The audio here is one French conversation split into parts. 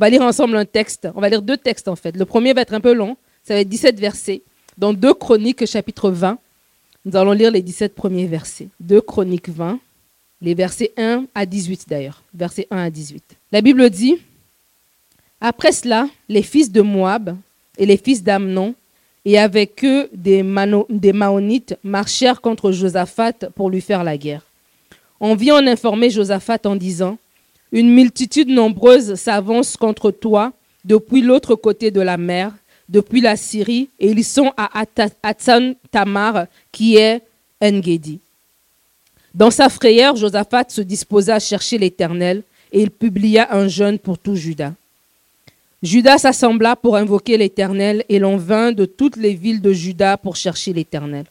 va lire ensemble un texte. On va lire deux textes en fait. Le premier va être un peu long. Ça va être 17 versets. Dans 2 Chroniques chapitre 20, nous allons lire les 17 premiers versets. 2 Chroniques 20, les versets 1 à 18 d'ailleurs. Versets 1 à 18. La Bible dit Après cela, les fils de Moab et les fils d'Amnon, et avec eux des, des Maonites, marchèrent contre Josaphat pour lui faire la guerre. On vient en informer Josaphat en disant Une multitude nombreuse s'avance contre toi depuis l'autre côté de la mer, depuis la Syrie, et ils sont à Atsan Tamar, qui est Engedi. Dans sa frayeur, Josaphat se disposa à chercher l'Éternel, et il publia un jeûne pour tout Juda. Judas s'assembla pour invoquer l'Éternel, et l'on vint de toutes les villes de Juda pour chercher l'Éternel.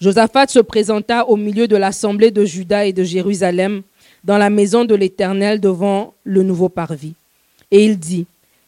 Josaphat se présenta au milieu de l'assemblée de Juda et de Jérusalem, dans la maison de l'Éternel devant le nouveau parvis. Et il dit,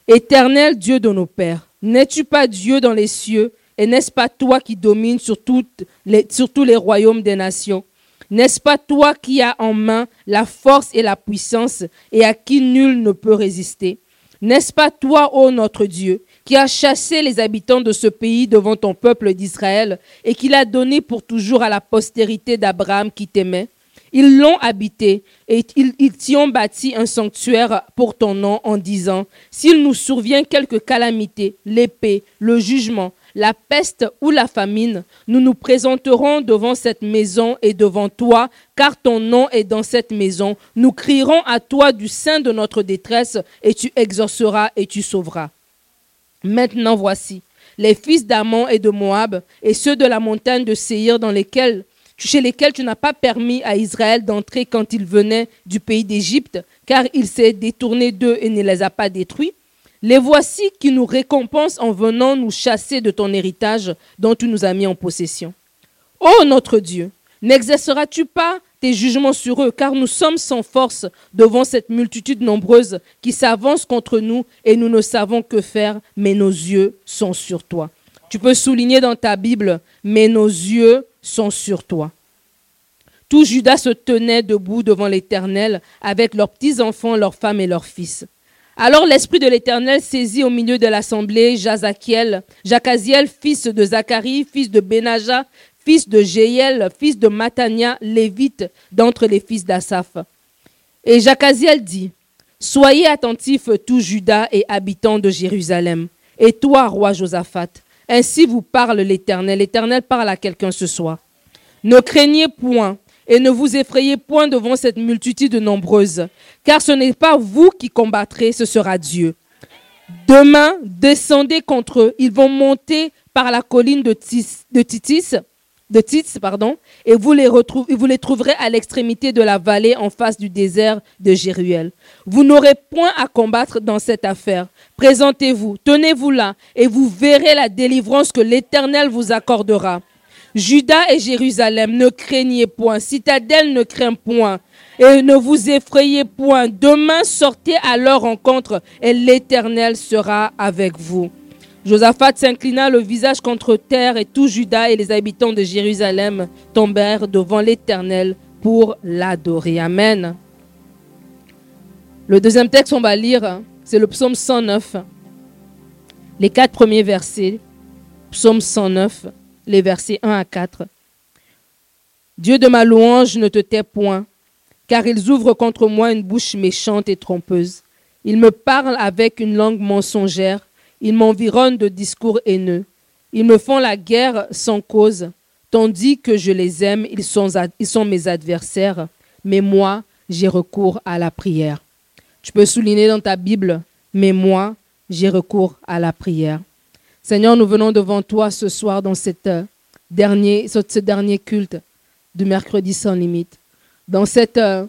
Éternel Dieu de nos pères, n'es-tu pas Dieu dans les cieux, et n'est-ce pas toi qui domines sur, tous les royaumes des nations? N'est-ce pas toi qui as en main la force et la puissance, et à qui nul ne peut résister? N'est-ce pas toi, ô notre Dieu, qui as chassé les habitants de ce pays devant ton peuple d'Israël, et qui l'a donné pour toujours à la postérité d'Abraham qui t'aimait? Ils l'ont habité, et ils, t'y ont bâti un sanctuaire pour ton nom en disant, S'il nous survient quelque calamité, l'épée, le jugement, la peste ou la famine, nous nous présenterons devant cette maison et devant toi, car ton nom est dans cette maison. Nous crierons à toi du sein de notre détresse, et tu exauceras et tu sauveras. Maintenant voici, les fils d'Amon et de Moab, et ceux de la montagne de Séhir dans lesquels chez lesquels tu n'as pas permis à Israël d'entrer quand il venait du pays d'Égypte, car il s'est détourné d'eux et ne les a pas détruits. Les voici qui nous récompensent en venant nous chasser de ton héritage dont tu nous as mis en possession. Ô notre Dieu, n'exerceras-tu pas tes jugements sur eux, car nous sommes sans force devant cette multitude nombreuse qui s'avance contre nous et nous ne savons que faire, mais nos yeux sont sur toi. Tu peux souligner dans ta Bible, mais nos yeux sont sur toi. Tout Judas se tenait debout devant l'Éternel avec leurs petits-enfants, leurs femmes et leurs fils. Alors l'Esprit de l'Éternel saisit au milieu de l'assemblée Jazakiel, Jacaziel, fils de Zacharie, fils de Benaja, fils de Jéel, fils de Matania, lévite d'entre les fils d'Asaph. Et Jacaziel dit, Soyez attentifs, tous Judas et habitants de Jérusalem, et toi, roi Josaphat. Ainsi vous parle l'Éternel. L'Éternel parle à quelqu'un ce soir. Ne craignez point, et ne vous effrayez point devant cette multitude nombreuse, car ce n'est pas vous qui combattrez, ce sera Dieu. Demain, descendez contre eux. Ils vont monter par la colline de, Titis, de Tits, pardon, et vous les, vous les trouverez à l'extrémité de la vallée en face du désert de Jéruel. Vous n'aurez point à combattre dans cette affaire. Présentez-vous, tenez-vous là, et vous verrez la délivrance que l'Éternel vous accordera. Judas et Jérusalem, ne craignez point. Citadelle, ne crains point. Et ne vous effrayez point. Demain, sortez à leur rencontre et l'Éternel sera avec vous. Josaphat s'inclina le visage contre terre et tout Judas et les habitants de Jérusalem tombèrent devant l'Éternel pour l'adorer. Amen. Le deuxième texte qu'on va lire, c'est le psaume 109. Les quatre premiers versets. Psaume 109 les versets 1 à 4. Dieu de ma louange ne te tait point, car ils ouvrent contre moi une bouche méchante et trompeuse. Ils me parlent avec une langue mensongère, ils m'environnent de discours haineux. Ils me font la guerre sans cause, tandis que je les aime, ils sont, mes adversaires, mais moi, j'ai recours à la prière. Tu peux souligner dans ta Bible, mais moi, j'ai recours à la prière. Seigneur, nous venons devant toi ce soir dans cette euh, dernier, ce dernier culte du mercredi sans limite, dans cette euh,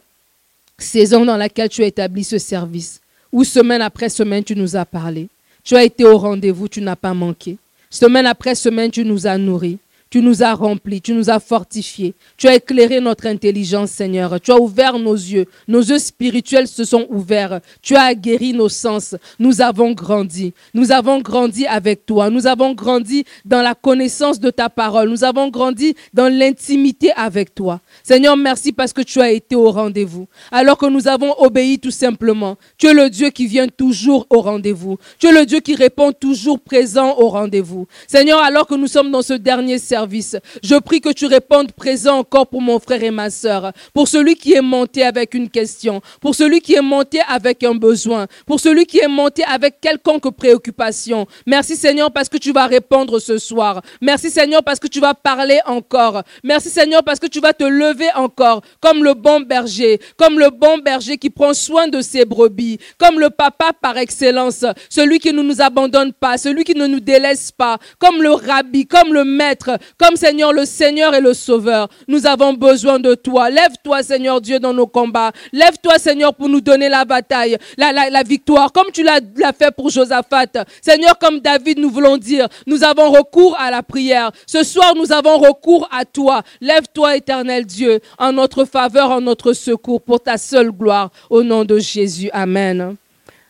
saison dans laquelle tu as établi ce service, où semaine après semaine tu nous as parlé. Tu as été au rendez-vous, tu n'as pas manqué. Semaine après semaine, tu nous as nourris. Tu nous as remplis, tu nous as fortifiés, tu as éclairé notre intelligence, Seigneur. Tu as ouvert nos yeux, nos yeux spirituels se sont ouverts. Tu as guéri nos sens. Nous avons grandi. Nous avons grandi avec toi. Nous avons grandi dans la connaissance de ta parole. Nous avons grandi dans l'intimité avec toi. Seigneur, merci parce que tu as été au rendez-vous. Alors que nous avons obéi tout simplement. Tu es le Dieu qui vient toujours au rendez-vous. Tu es le Dieu qui répond toujours présent au rendez-vous. Seigneur, alors que nous sommes dans ce dernier service, je prie que tu répondes présent encore pour mon frère et ma sœur, pour celui qui est monté avec une question, pour celui qui est monté avec un besoin, pour celui qui est monté avec quelconque préoccupation. Merci Seigneur parce que tu vas répondre ce soir. Merci Seigneur parce que tu vas parler encore. Merci Seigneur parce que tu vas te lever encore comme le bon berger, comme le bon berger qui prend soin de ses brebis, comme le papa par excellence, celui qui ne nous abandonne pas, celui qui ne nous délaisse pas, comme le rabbi, comme le maître, comme Seigneur le Seigneur et le Sauveur. Nous avons besoin de toi. Lève-toi Seigneur Dieu dans nos combats. Lève-toi Seigneur pour nous donner la bataille, la, la, victoire, comme tu l'as fait pour Josaphat. Seigneur, comme David, nous voulons dire, nous avons recours à la prière. Ce soir, nous avons recours à toi. Lève-toi éternel Dieu en notre faveur, en notre secours, pour ta seule gloire. Au nom de Jésus. Amen.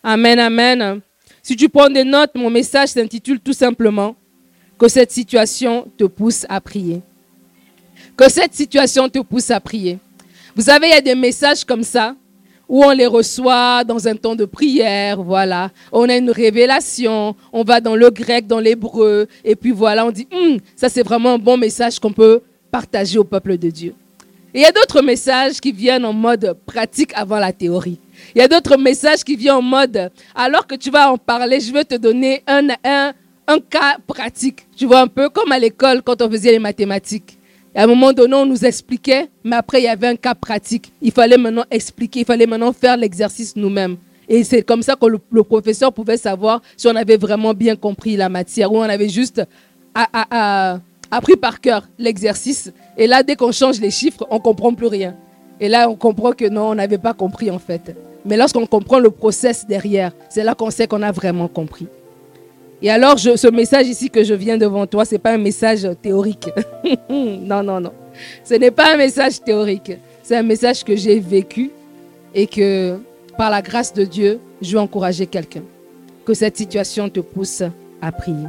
Amen, amen. Si tu prends des notes, mon message s'intitule tout simplement que cette situation te pousse à prier. Que cette situation te pousse à prier. Vous savez, il y a des messages comme ça où on les reçoit dans un temps de prière, voilà. On a une révélation, on va dans le grec, dans l'hébreu, et puis voilà, on dit, hum, ça c'est vraiment un bon message qu'on peut partager au peuple de Dieu. Il y a d'autres messages qui viennent en mode pratique avant la théorie. Il y a d'autres messages qui viennent en mode, alors que tu vas en parler, je veux te donner un, un, un cas pratique. Tu vois, un peu comme à l'école quand on faisait les mathématiques. à un moment donné, on nous expliquait, mais après, il y avait un cas pratique. Il fallait maintenant expliquer, il fallait maintenant faire l'exercice nous-mêmes. Et c'est comme ça que le, professeur pouvait savoir si on avait vraiment bien compris la matière ou on avait juste appris par cœur l'exercice. Et là, dès qu'on change les chiffres, on comprend plus rien. Et là, on comprend que non, on n'avait pas compris en fait. Mais lorsqu'on comprend le process derrière, c'est là qu'on sait qu'on a vraiment compris. Et alors, ce message ici que je viens devant toi, ce n'est pas un message théorique. non, non, non. Ce n'est pas un message théorique. C'est un message que j'ai vécu et que, par la grâce de Dieu, je veux encourager quelqu'un. Que cette situation te pousse à prier.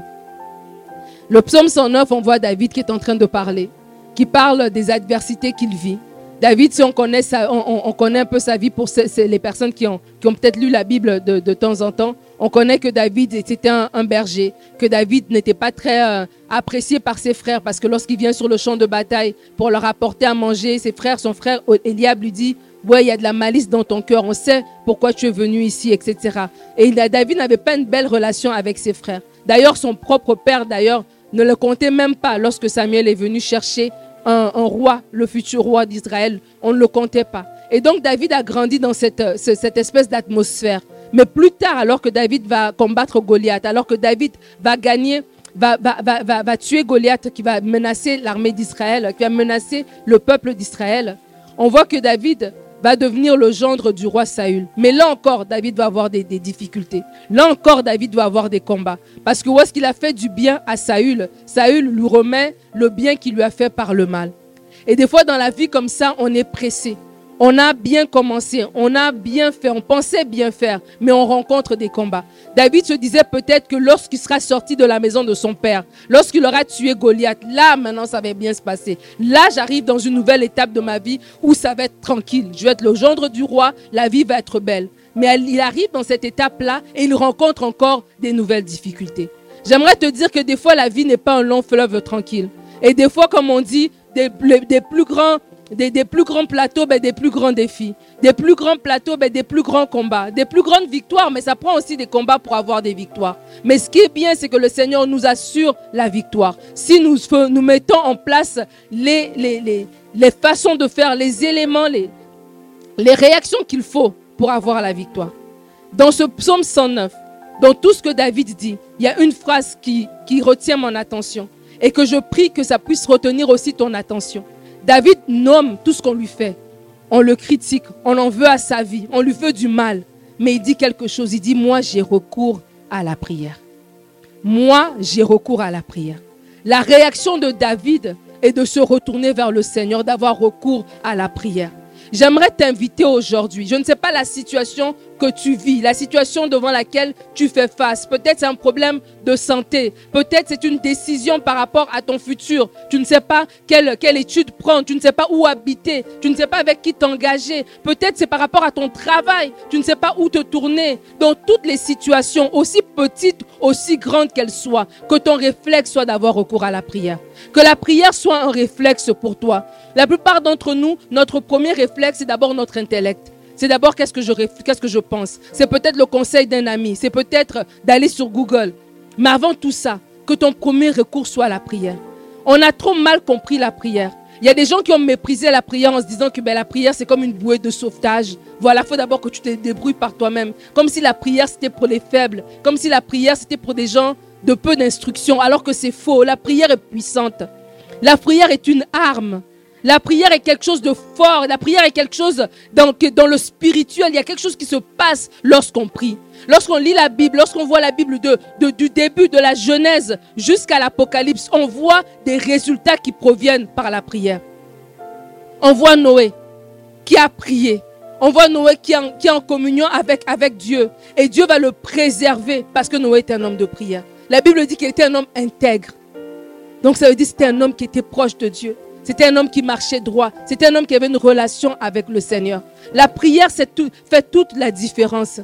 Le psaume 109, on voit David qui est en train de parler, qui parle des adversités qu'il vit. David, si on connaît, on, connaît un peu sa vie pour les personnes qui ont, peut-être lu la Bible de temps en temps, on connaît que David était un, berger, que David n'était pas très euh, apprécié par ses frères parce que lorsqu'il vient sur le champ de bataille pour leur apporter à manger, ses frères, son frère Eliab lui dit Ouais, il y a de la malice dans ton cœur, on sait pourquoi tu es venu ici, etc. Et David n'avait pas une belle relation avec ses frères. D'ailleurs, son propre père, d'ailleurs, ne le comptait même pas lorsque Samuel est venu chercher un, roi, le futur roi d'Israël. On ne le comptait pas. Et donc David a grandi dans cette, cette espèce d'atmosphère. Mais plus tard, alors que David va combattre Goliath, alors que David va gagner, va, va, va, tuer Goliath, qui va menacer l'armée d'Israël, qui va menacer le peuple d'Israël, on voit que David va devenir le gendre du roi Saül. Mais là encore, David va avoir des, difficultés. Là encore, David va avoir des combats. Parce que où est-ce qu'il a fait du bien à Saül? Saül lui remet le bien qu'il lui a fait par le mal. Et des fois, dans la vie comme ça, on est pressé. On a bien commencé, on a bien fait, on pensait bien faire, mais on rencontre des combats. David se disait peut-être que lorsqu'il sera sorti de la maison de son père, lorsqu'il aura tué Goliath, là maintenant ça va bien se passer. Là j'arrive dans une nouvelle étape de ma vie où ça va être tranquille. Je vais être le gendre du roi, la vie va être belle. Mais il arrive dans cette étape-là et il rencontre encore des nouvelles difficultés. J'aimerais te dire que des fois la vie n'est pas un long fleuve tranquille. Et des fois, comme on dit, des, des plus grands des, plus grands plateaux, ben, des plus grands défis. Des plus grands plateaux, ben, des plus grands combats. Des plus grandes victoires, mais ça prend aussi des combats pour avoir des victoires. Mais ce qui est bien, c'est que le Seigneur nous assure la victoire. Si nous, nous mettons en place les, façons de faire, les éléments, les, réactions qu'il faut pour avoir la victoire. Dans ce psaume 109, dans tout ce que David dit, il y a une phrase qui retient mon attention et que je prie que ça puisse retenir aussi ton attention. David nomme tout ce qu'on lui fait. On le critique, on en veut à sa vie, on lui veut du mal. Mais il dit quelque chose, il dit, moi j'ai recours à la prière. Moi j'ai recours à la prière. La réaction de David est de se retourner vers le Seigneur, d'avoir recours à la prière. J'aimerais t'inviter aujourd'hui. Je ne sais pas la situation que tu vis, la situation devant laquelle tu fais face. Peut-être c'est un problème de santé. Peut-être c'est une décision par rapport à ton futur. Tu ne sais pas quelle, quelle étude prendre. Tu ne sais pas où habiter. Tu ne sais pas avec qui t'engager. Peut-être c'est par rapport à ton travail. Tu ne sais pas où te tourner. Dans toutes les situations, aussi petites, aussi grandes qu'elles soient, que ton réflexe soit d'avoir recours à la prière. Que la prière soit un réflexe pour toi. La plupart d'entre nous, notre premier réflexe, c'est d'abord notre intellect. C'est d'abord qu'est-ce que je qu'est-ce que je pense. C'est peut-être le conseil d'un ami. C'est peut-être d'aller sur Google. Mais avant tout ça, que ton premier recours soit la prière. On a trop mal compris la prière. Il y a des gens qui ont méprisé la prière en se disant que ben, la prière, c'est comme une bouée de sauvetage. Voilà, il faut d'abord que tu te débrouilles par toi-même. Comme si la prière, c'était pour les faibles. Comme si la prière, c'était pour des gens de peu d'instruction. Alors que c'est faux. La prière est puissante. La prière est une arme. La prière est quelque chose de fort. La prière est quelque chose dans, le spirituel. Il y a quelque chose qui se passe lorsqu'on prie. Lorsqu'on lit la Bible, lorsqu'on voit la Bible du début de la Genèse jusqu'à l'Apocalypse, on voit des résultats qui proviennent par la prière. On voit Noé qui a prié. On voit Noé qui est, en, qui est en communion avec, avec Dieu. Et Dieu va le préserver parce que Noé est un homme de prière. La Bible dit qu'il était un homme intègre. Donc ça veut dire que c'était un homme qui était proche de Dieu. C'était un homme qui marchait droit. C'était un homme qui avait une relation avec le Seigneur. La prière fait toute la différence.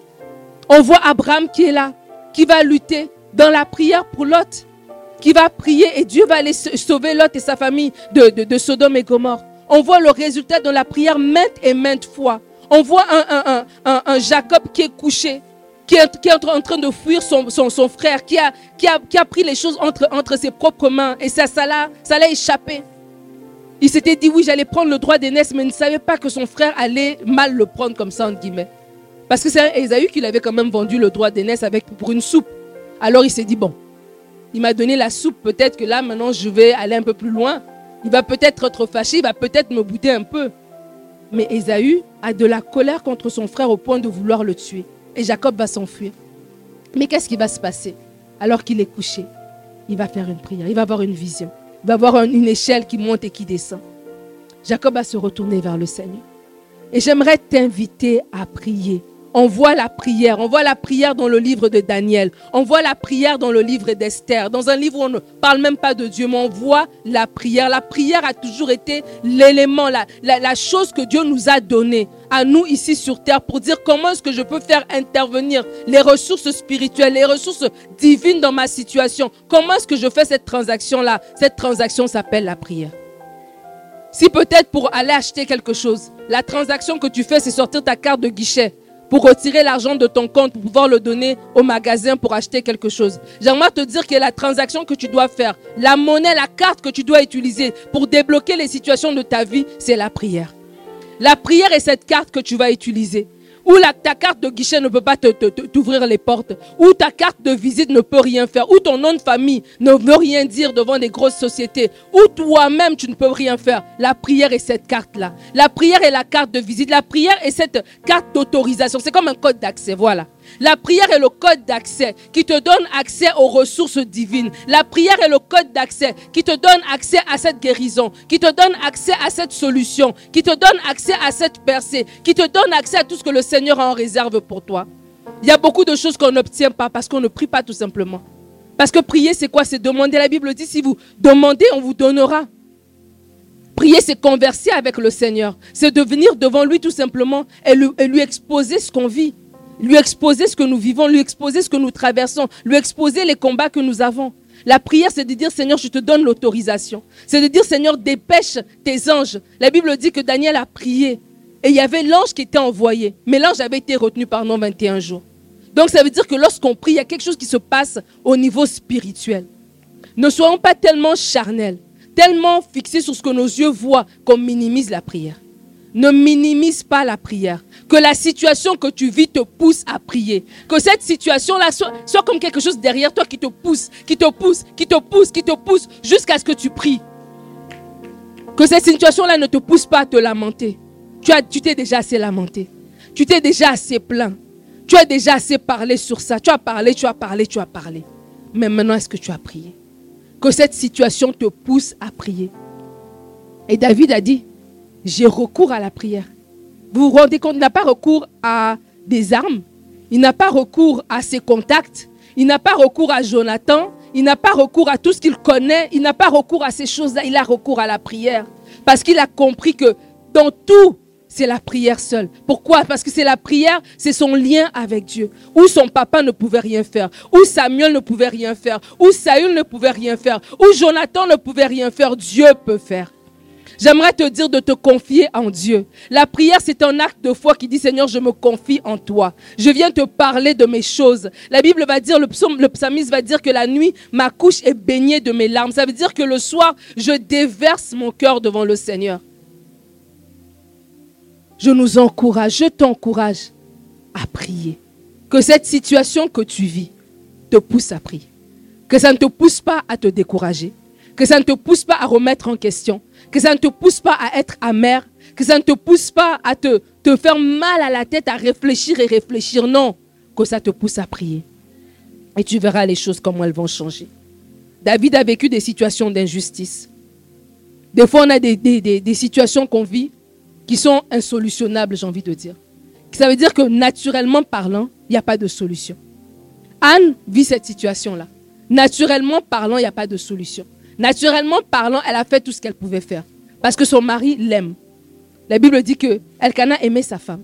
On voit Abraham qui est là, qui va lutter dans la prière pour Lot, qui va prier et Dieu va aller sauver Lot et sa famille de, Sodome et Gomorre. On voit le résultat de la prière maintes et maintes fois. On voit un, Jacob qui est couché, qui est, en train de fuir son, frère, qui a, pris les choses entre, entre ses propres mains et ça, ça l'a échappé. Il s'était dit, oui, j'allais prendre le droit d'aînesse, mais il ne savait pas que son frère allait mal le prendre comme ça, entre guillemets. Parce que c'est Esaü qui avait quand même vendu le droit d'aînesse avec, pour une soupe. Alors il s'est dit, bon, il m'a donné la soupe, peut-être que là, maintenant, je vais aller un peu plus loin. Il va peut-être être fâché, il va peut-être me bouter un peu. Mais Esaü a de la colère contre son frère au point de vouloir le tuer. Et Jacob va s'enfuir. Mais qu'est-ce qui va se passer? Alors qu'il est couché Il va faire une prière, il va avoir une vision va avoir une échelle qui monte et qui descend. Jacob va se retourner vers le Seigneur. Et j'aimerais t'inviter à prier. On voit la prière, on voit la prière dans le livre de Daniel, on voit la prière dans le livre d'Esther, dans un livre où on ne parle même pas de Dieu, mais on voit la prière. La prière a toujours été l'élément, la, chose que Dieu nous a donnée à nous ici sur terre pour dire comment est-ce que je peux faire intervenir les ressources spirituelles, les ressources divines dans ma situation. Comment est-ce que je fais cette transaction-là? Cette transaction s'appelle la prière. Si peut-être pour aller acheter quelque chose, la transaction que tu fais, c'est sortir ta carte de guichet pour retirer l'argent de ton compte, pour pouvoir le donner au magasin pour acheter quelque chose. J'aimerais te dire que la transaction que tu dois faire, la monnaie, la carte que tu dois utiliser pour débloquer les situations de ta vie, c'est la prière. La prière est cette carte que tu vas utiliser. Où ta carte de guichet ne peut pas t'ouvrir les portes. Où ta carte de visite ne peut rien faire. Où ton nom de famille ne veut rien dire devant des grosses sociétés. Où toi-même tu ne peux rien faire. La prière est cette carte-là. La prière est la carte de visite. La prière est cette carte d'autorisation. C'est comme un code d'accès. Voilà. La prière est le code d'accès qui te donne accès aux ressources divines. La prière est le code d'accès qui te donne accès à cette guérison, qui te donne accès à cette solution, qui te donne accès à cette percée, qui te donne accès à tout ce que le Seigneur a en réserve pour toi. Il y a beaucoup de choses qu'on n'obtient pas parce qu'on ne prie pas tout simplement. Parce que prier, c'est quoi? C'est demander. La Bible dit, si vous demandez, on vous donnera. Prier, c'est converser avec le Seigneur. C'est de venir devant lui tout simplement et et lui exposer ce qu'on vit lui exposer ce que nous vivons, lui exposer ce que nous traversons, lui exposer les combats que nous avons. La prière, c'est de dire, Seigneur, je te donne l'autorisation. C'est de dire, Seigneur, dépêche tes anges. La Bible dit que Daniel a prié et il y avait l'ange qui était envoyé. Mais l'ange avait été retenu pendant 21 jours. Donc ça veut dire que lorsqu'on prie, il y a quelque chose qui se passe au niveau spirituel. Ne soyons pas tellement charnels, tellement fixés sur ce que nos yeux voient qu'on minimise la prière. Ne minimise pas la prière. Que la situation que tu vis te pousse à prier. Que cette situation-là soit, comme quelque chose derrière toi qui te pousse, qui te pousse, qui te pousse, qui te pousse jusqu'à ce que tu pries. Que cette situation-là ne te pousse pas à te lamenter. Tu as, tu t'es déjà assez lamenté. Tu t'es déjà assez plaint. Tu as déjà assez parlé sur ça. Tu as parlé, tu as parlé, tu as parlé. Mais maintenant, est-ce que tu as prié? Que cette situation te pousse à prier? Et David a dit, j'ai recours à la prière. Vous vous rendez compte, il n'a pas recours à des armes, il n'a pas recours à ses contacts, il n'a pas recours à Jonathan, il n'a pas recours à tout ce qu'il connaît, il n'a pas recours à ces choses-là, il a recours à la prière. Parce qu'il a compris que dans tout, c'est la prière seule. Pourquoi? Parce que c'est la prière, c'est son lien avec Dieu. Où son papa ne pouvait rien faire, où Samuel ne pouvait rien faire, où Saül ne pouvait rien faire, où Jonathan ne pouvait rien faire, Dieu peut faire. J'aimerais te dire de te confier en Dieu. La prière, c'est un acte de foi qui dit Seigneur, je me confie en toi. Je viens te parler de mes choses. La Bible va dire, le, psaume, psalmiste va dire que la nuit, ma couche est baignée de mes larmes. Ça veut dire que le soir, je déverse mon cœur devant le Seigneur. Je nous encourage, je t'encourage à prier. Que cette situation que tu vis te pousse à prier. Que ça ne te pousse pas à te décourager. Que ça ne te pousse pas à remettre en question que ça ne te pousse pas à être amer, que ça ne te pousse pas à te, faire mal à la tête, à réfléchir et réfléchir. Non, que ça te pousse à prier. Et tu verras les choses comment elles vont changer. David a vécu des situations d'injustice. Des fois, on a des situations qu'on vit qui sont insolutionnables, j'ai envie de dire. Ça veut dire que naturellement parlant, il n'y a pas de solution. Anne vit cette situation-là. Naturellement parlant, il n'y a pas de solution. Naturellement parlant, elle a fait tout ce qu'elle pouvait faire. Parce que son mari l'aime. La Bible dit que Elkanah aimait sa femme.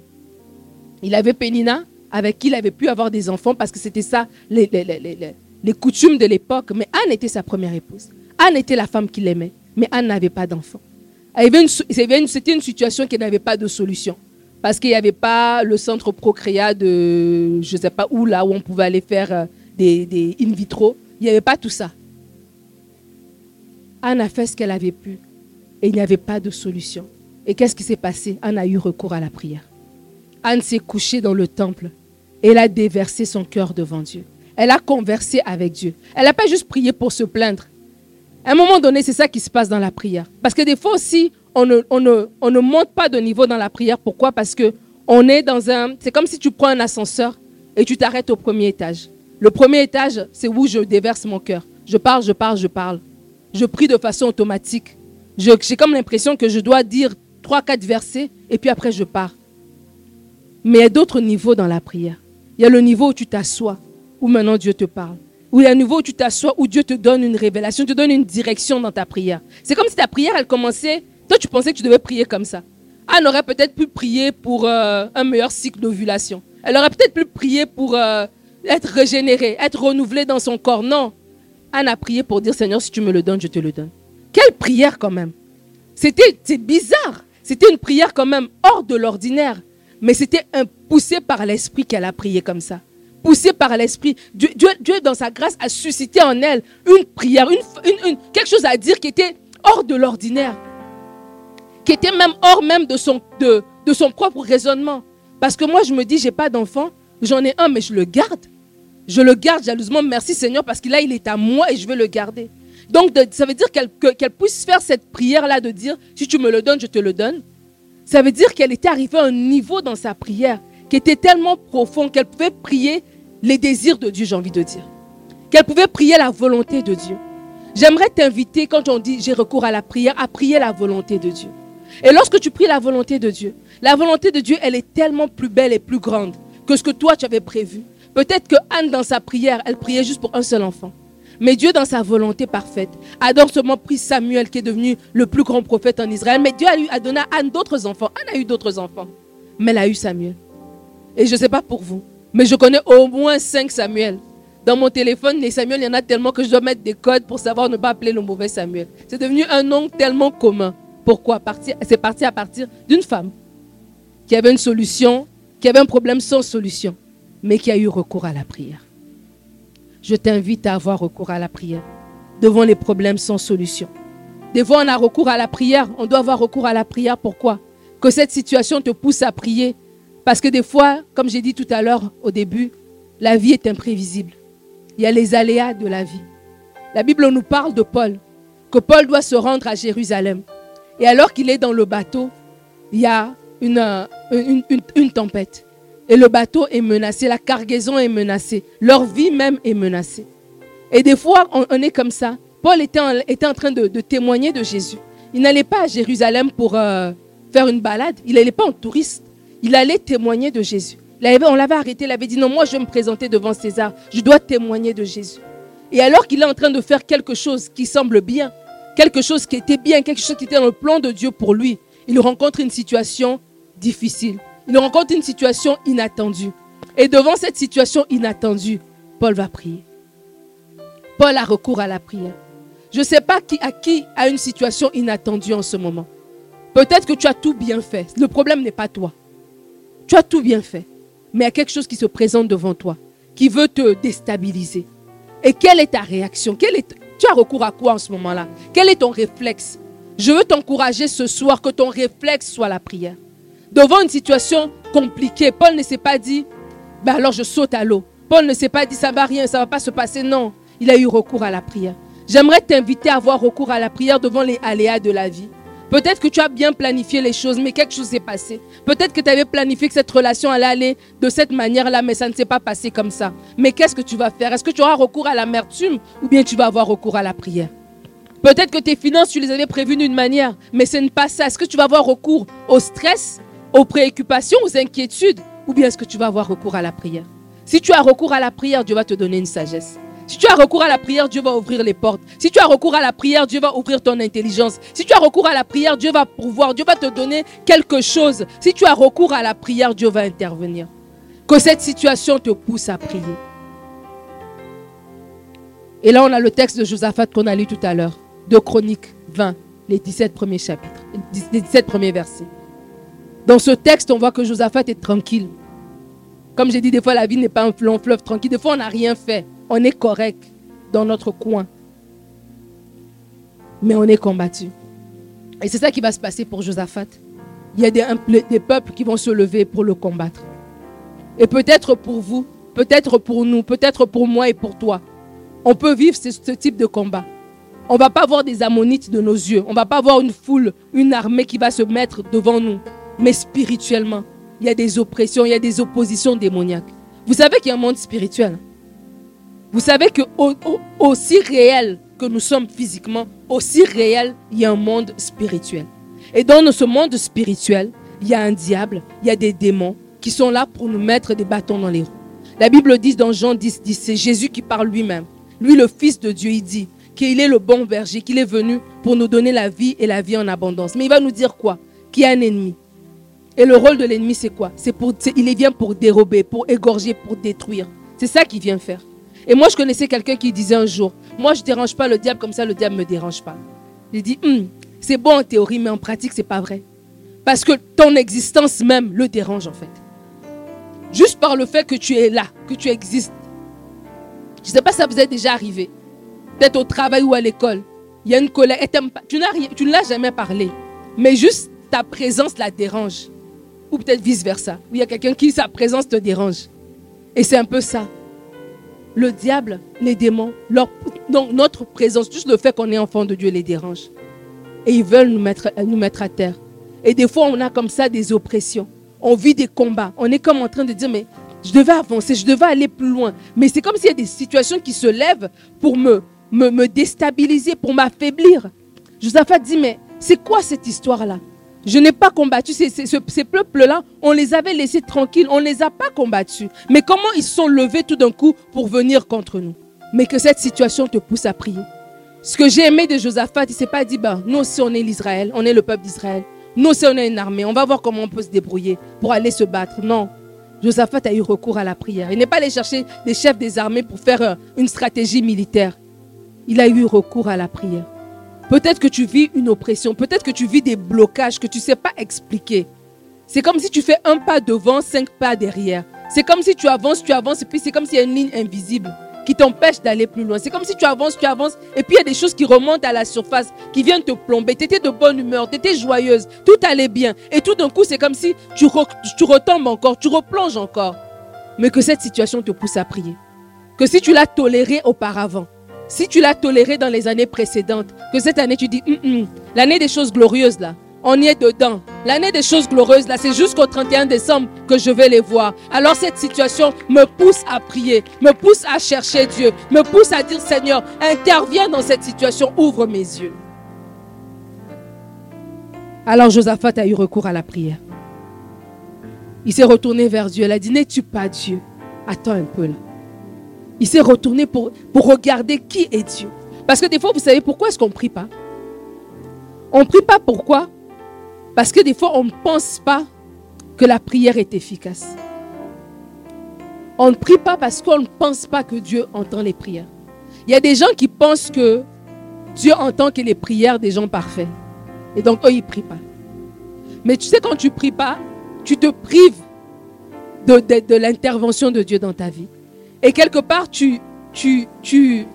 Il avait Pénina, avec qui il avait pu avoir des enfants, parce que c'était ça, les, les, coutumes de l'époque. Mais Anne était sa première épouse. Anne était la femme qu'il aimait. Mais Anne n'avait pas d'enfant. C'était une situation qui n'avait pas de solution. Parce qu'il n'y avait pas le centre procréat de, je ne sais pas où, là où on pouvait aller faire euh, des, des in vitro. Il n'y avait pas tout ça. Anne a fait ce qu'elle avait pu et il n'y avait pas de solution. Et qu'est-ce qui s'est passé? Anne a eu recours à la prière. Anne s'est couchée dans le temple et elle a déversé son cœur devant Dieu. Elle a conversé avec Dieu. Elle n'a pas juste prié pour se plaindre. À un moment donné, c'est ça qui se passe dans la prière. Parce que des fois aussi, on ne, on ne, monte pas de niveau dans la prière. Pourquoi? Parce que on est dans un... C'est comme si tu prends un ascenseur et tu t'arrêtes au premier étage. Le premier étage, c'est où je déverse mon cœur. Je parle, je parle, je parle je prie de façon automatique. J'ai comme l'impression que je dois dire trois, quatre versets et puis après je pars. Mais il y a d'autres niveaux dans la prière. Il y a le niveau où tu t'assois, où maintenant Dieu te parle. Où il y a un niveau où tu t'assois, où Dieu te donne une révélation, te donne une direction dans ta prière. C'est comme si ta prière, elle commençait. Toi, tu pensais que tu devais prier comme ça. Anne aurait peut-être pu prier pour euh, un meilleur cycle d'ovulation. Elle aurait peut-être pu prier pour euh, être régénérée, être renouvelée dans son corps. Non. Anne a prié pour dire Seigneur, si tu me le donnes, je te le donne. Quelle prière quand même. C'était bizarre. C'était une prière quand même hors de l'ordinaire. Mais c'était poussé par l'esprit qu'elle a prié comme ça. Poussé par l'esprit. Dieu, dans sa grâce, a suscité en elle une prière, quelque chose à dire qui était hors de l'ordinaire. Qui était même hors même de son, de, de son propre raisonnement. Parce que moi, je me dis, j'ai pas d'enfant, j'en ai un, mais je le garde. Je le garde jalousement. Merci Seigneur parce que là, il est à moi et je veux le garder. Donc, ça veut dire qu'elle puisse faire cette prière-là de dire, si tu me le donnes, je te le donne. Ça veut dire qu'elle était arrivée à un niveau dans sa prière qui était tellement profond qu'elle pouvait prier les désirs de Dieu, j'ai envie de dire. Qu'elle pouvait prier la volonté de Dieu. J'aimerais t'inviter, quand on dit j'ai recours à la prière, à prier la volonté de Dieu. Et lorsque tu pries la volonté de Dieu, la volonté de Dieu, elle est tellement plus belle et plus grande que ce que toi tu avais prévu. Peut-être que Anne, dans sa prière, elle priait juste pour un seul enfant. Mais Dieu, dans sa volonté parfaite, a seulement pris Samuel, qui est devenu le plus grand prophète en Israël. Mais Dieu a, donné à Anne d'autres enfants. Anne a eu d'autres enfants. Mais elle a eu Samuel. Et je ne sais pas pour vous, mais je connais au moins cinq Samuel. Dans mon téléphone, les Samuel, il y en a tellement que je dois mettre des codes pour savoir ne pas appeler le mauvais Samuel. C'est devenu un nom tellement commun. Pourquoi? C'est parti à partir d'une femme qui avait une solution, qui avait un problème sans solution mais qui a eu recours à la prière. Je t'invite à avoir recours à la prière devant les problèmes sans solution. Devant on a recours à la prière, on doit avoir recours à la prière. Pourquoi? Que cette situation te pousse à prier. Parce que des fois, comme j'ai dit tout à l'heure au début, la vie est imprévisible. Il y a les aléas de la vie. La Bible nous parle de Paul, que Paul doit se rendre à Jérusalem. Et alors qu'il est dans le bateau, il y a une, une tempête. Et le bateau est menacé, la cargaison est menacée, leur vie même est menacée. Et des fois, on, est comme ça. Paul était en, train de, témoigner de Jésus. Il n'allait pas à Jérusalem pour euh, faire une balade. Il n'allait pas en touriste. Il allait témoigner de Jésus. on l'avait arrêté, il avait dit non, moi je vais me présenter devant César. Je dois témoigner de Jésus. Et alors qu'il est en train de faire quelque chose qui semble bien, quelque chose qui était bien, quelque chose qui était dans le plan de Dieu pour lui, il rencontre une situation difficile. Il rencontre une situation inattendue. Et devant cette situation inattendue, Paul va prier. Paul a recours à la prière. Je ne sais pas qui, à qui a une situation inattendue en ce moment. Peut-être que tu as tout bien fait. Le problème n'est pas toi. Tu as tout bien fait. Mais il y a quelque chose qui se présente devant toi, qui veut te déstabiliser. Et quelle est ta réaction? Tu as recours à quoi en ce moment-là? Quel est ton réflexe? Je veux t'encourager ce soir que ton réflexe soit la prière. Devant une situation compliquée, Paul ne s'est pas dit, ben alors je saute à l'eau. Paul ne s'est pas dit, ça va rien, ça va pas se passer. Non, il a eu recours à la prière. J'aimerais t'inviter à avoir recours à la prière devant les aléas de la vie. Peut-être que tu as bien planifié les choses, mais quelque chose s'est passé. Peut-être que tu avais planifié que cette relation allait aller de cette manière-là, mais ça ne s'est pas passé comme ça. Mais qu'est-ce que tu vas faire? Est-ce que tu auras recours à l'amertume ou bien tu vas avoir recours à la prière? Peut-être que tes finances, tu les avais prévues d'une manière, mais ce n'est pas ça. Est-ce que tu vas avoir recours au stress, aux préoccupations, aux inquiétudes, ou bien est-ce que tu vas avoir recours à la prière? Si tu as recours à la prière, Dieu va te donner une sagesse. Si tu as recours à la prière, Dieu va ouvrir les portes. Si tu as recours à la prière, Dieu va ouvrir ton intelligence. Si tu as recours à la prière, Dieu va pouvoir, Dieu va te donner quelque chose. Si tu as recours à la prière, Dieu va intervenir. Que cette situation te pousse à prier. Et là, on a le texte de Josaphat qu'on a lu tout à l'heure, de Chroniques 20, les 17 premiers chapitres, les 17 premiers versets. Dans ce texte, on voit que Josaphat est tranquille. Comme j'ai dit, des fois, la vie n'est pas un long fleuve tranquille. Des fois, on n'a rien fait on est correct dans notre coin. Mais on est combattu. Et c'est ça qui va se passer pour Josaphat. Il y a des, peuples qui vont se lever pour le combattre. Et peut-être pour vous, peut-être pour nous, peut-être pour moi et pour toi. On peut vivre ce, ce type de combat. On ne va pas voir des ammonites de nos yeux. On ne va pas voir une foule, une armée qui va se mettre devant nous. Mais spirituellement, il y a des oppressions, il y a des oppositions démoniaques. Vous savez qu'il y a un monde spirituel. Vous savez que aussi réel que nous sommes physiquement, aussi réel, il y a un monde spirituel. Et dans ce monde spirituel, il y a un diable, il y a des démons qui sont là pour nous mettre des bâtons dans les roues. La Bible dit dans Jean 10, 10 c'est Jésus qui parle lui-même. Lui, le Fils de Dieu, il dit qu'il est le bon berger, qu'il est venu pour nous donner la vie et la vie en abondance. Mais il va nous dire quoi? Qu'il y a un ennemi. Et le rôle de l'ennemi, c'est quoi? C'est pour, Il vient pour dérober, pour égorger, pour détruire. C'est ça qu'il vient faire. Et moi, je connaissais quelqu'un qui disait un jour, moi, je ne dérange pas le diable comme ça, le diable ne me dérange pas. Il dit, hum, c'est bon en théorie, mais en pratique, ce n'est pas vrai. Parce que ton existence même le dérange en fait. Juste par le fait que tu es là, que tu existes. Je ne sais pas si ça vous est déjà arrivé. Peut-être au travail ou à l'école. Il y a une colère. tu, tu ne l'as jamais parlé. Mais juste ta présence la dérange. Ou peut-être vice-versa. il y a quelqu'un qui, sa présence te dérange. Et c'est un peu ça le diable, les démons, donc notre présence, juste le fait qu'on est enfant de Dieu les dérange. Et ils veulent nous mettre, nous mettre à terre. Et des fois, on a comme ça des oppressions. On vit des combats. On est comme en train de dire, mais je devais avancer, je devais aller plus loin. Mais c'est comme s'il y a des situations qui se lèvent pour me, me, me déstabiliser, pour m'affaiblir. Josaphat dit, mais c'est quoi cette histoire-là? Je n'ai pas combattu ces, peuples-là. On les avait laissés tranquilles. On ne les a pas combattus. Mais comment ils sont levés tout d'un coup pour venir contre nous? Mais que cette situation te pousse à prier. Ce que j'ai aimé de Josaphat, il ne s'est pas dit, bah, nous aussi on est l'Israël, on est le peuple d'Israël. Nous aussi on est une armée. On va voir comment on peut se débrouiller pour aller se battre. Non. Josaphat a eu recours à la prière. Il n'est pas allé chercher des chefs des armées pour faire euh, une stratégie militaire. Il a eu recours à la prière. Peut-être que tu vis une oppression, peut-être que tu vis des blocages que tu ne sais pas expliquer. C'est comme si tu fais un pas devant, cinq pas derrière. C'est comme si tu avances, tu avances, et puis c'est comme s'il y a une ligne invisible qui t'empêche d'aller plus loin. C'est comme si tu avances, tu avances, et puis il y a des choses qui remontent à la surface, qui viennent te plomber. Tu étais de bonne humeur, tu étais joyeuse, tout allait bien. Et tout d'un coup, c'est comme si tu, tu retombes encore, tu replonges encore. Mais que cette situation te pousse à prier. Que si tu l'as toléré auparavant, si tu l'as toléré dans les années précédentes, que cette année tu dis, hum, hum, l'année des choses glorieuses là, On y est dedans. L'année des choses glorieuses, là, c'est jusqu'au 31 décembre que je vais les voir. Alors cette situation me pousse à prier, me pousse à chercher Dieu, me pousse à dire Seigneur, interviens dans cette situation, ouvre mes yeux. Alors Josaphat a eu recours à la prière. Il s'est retourné vers Dieu. Il a dit, n'es-tu pas Dieu? Attends un peu là. Il s'est retourné pour, regarder qui est Dieu. Parce que des fois, vous savez pourquoi est-ce qu'on ne prie pas? On ne prie pas pourquoi? Parce que des fois, on ne pense pas que la prière est efficace. On ne prie pas parce qu'on ne pense pas que Dieu entend les prières. Il y a des gens qui pensent que Dieu entend que les prières des gens parfaits. Et donc, eux, ils ne prient pas. Mais tu sais, quand tu ne pries pas, tu te prives de, l'intervention de Dieu dans ta vie. Et quelque part, tu, tu, tu,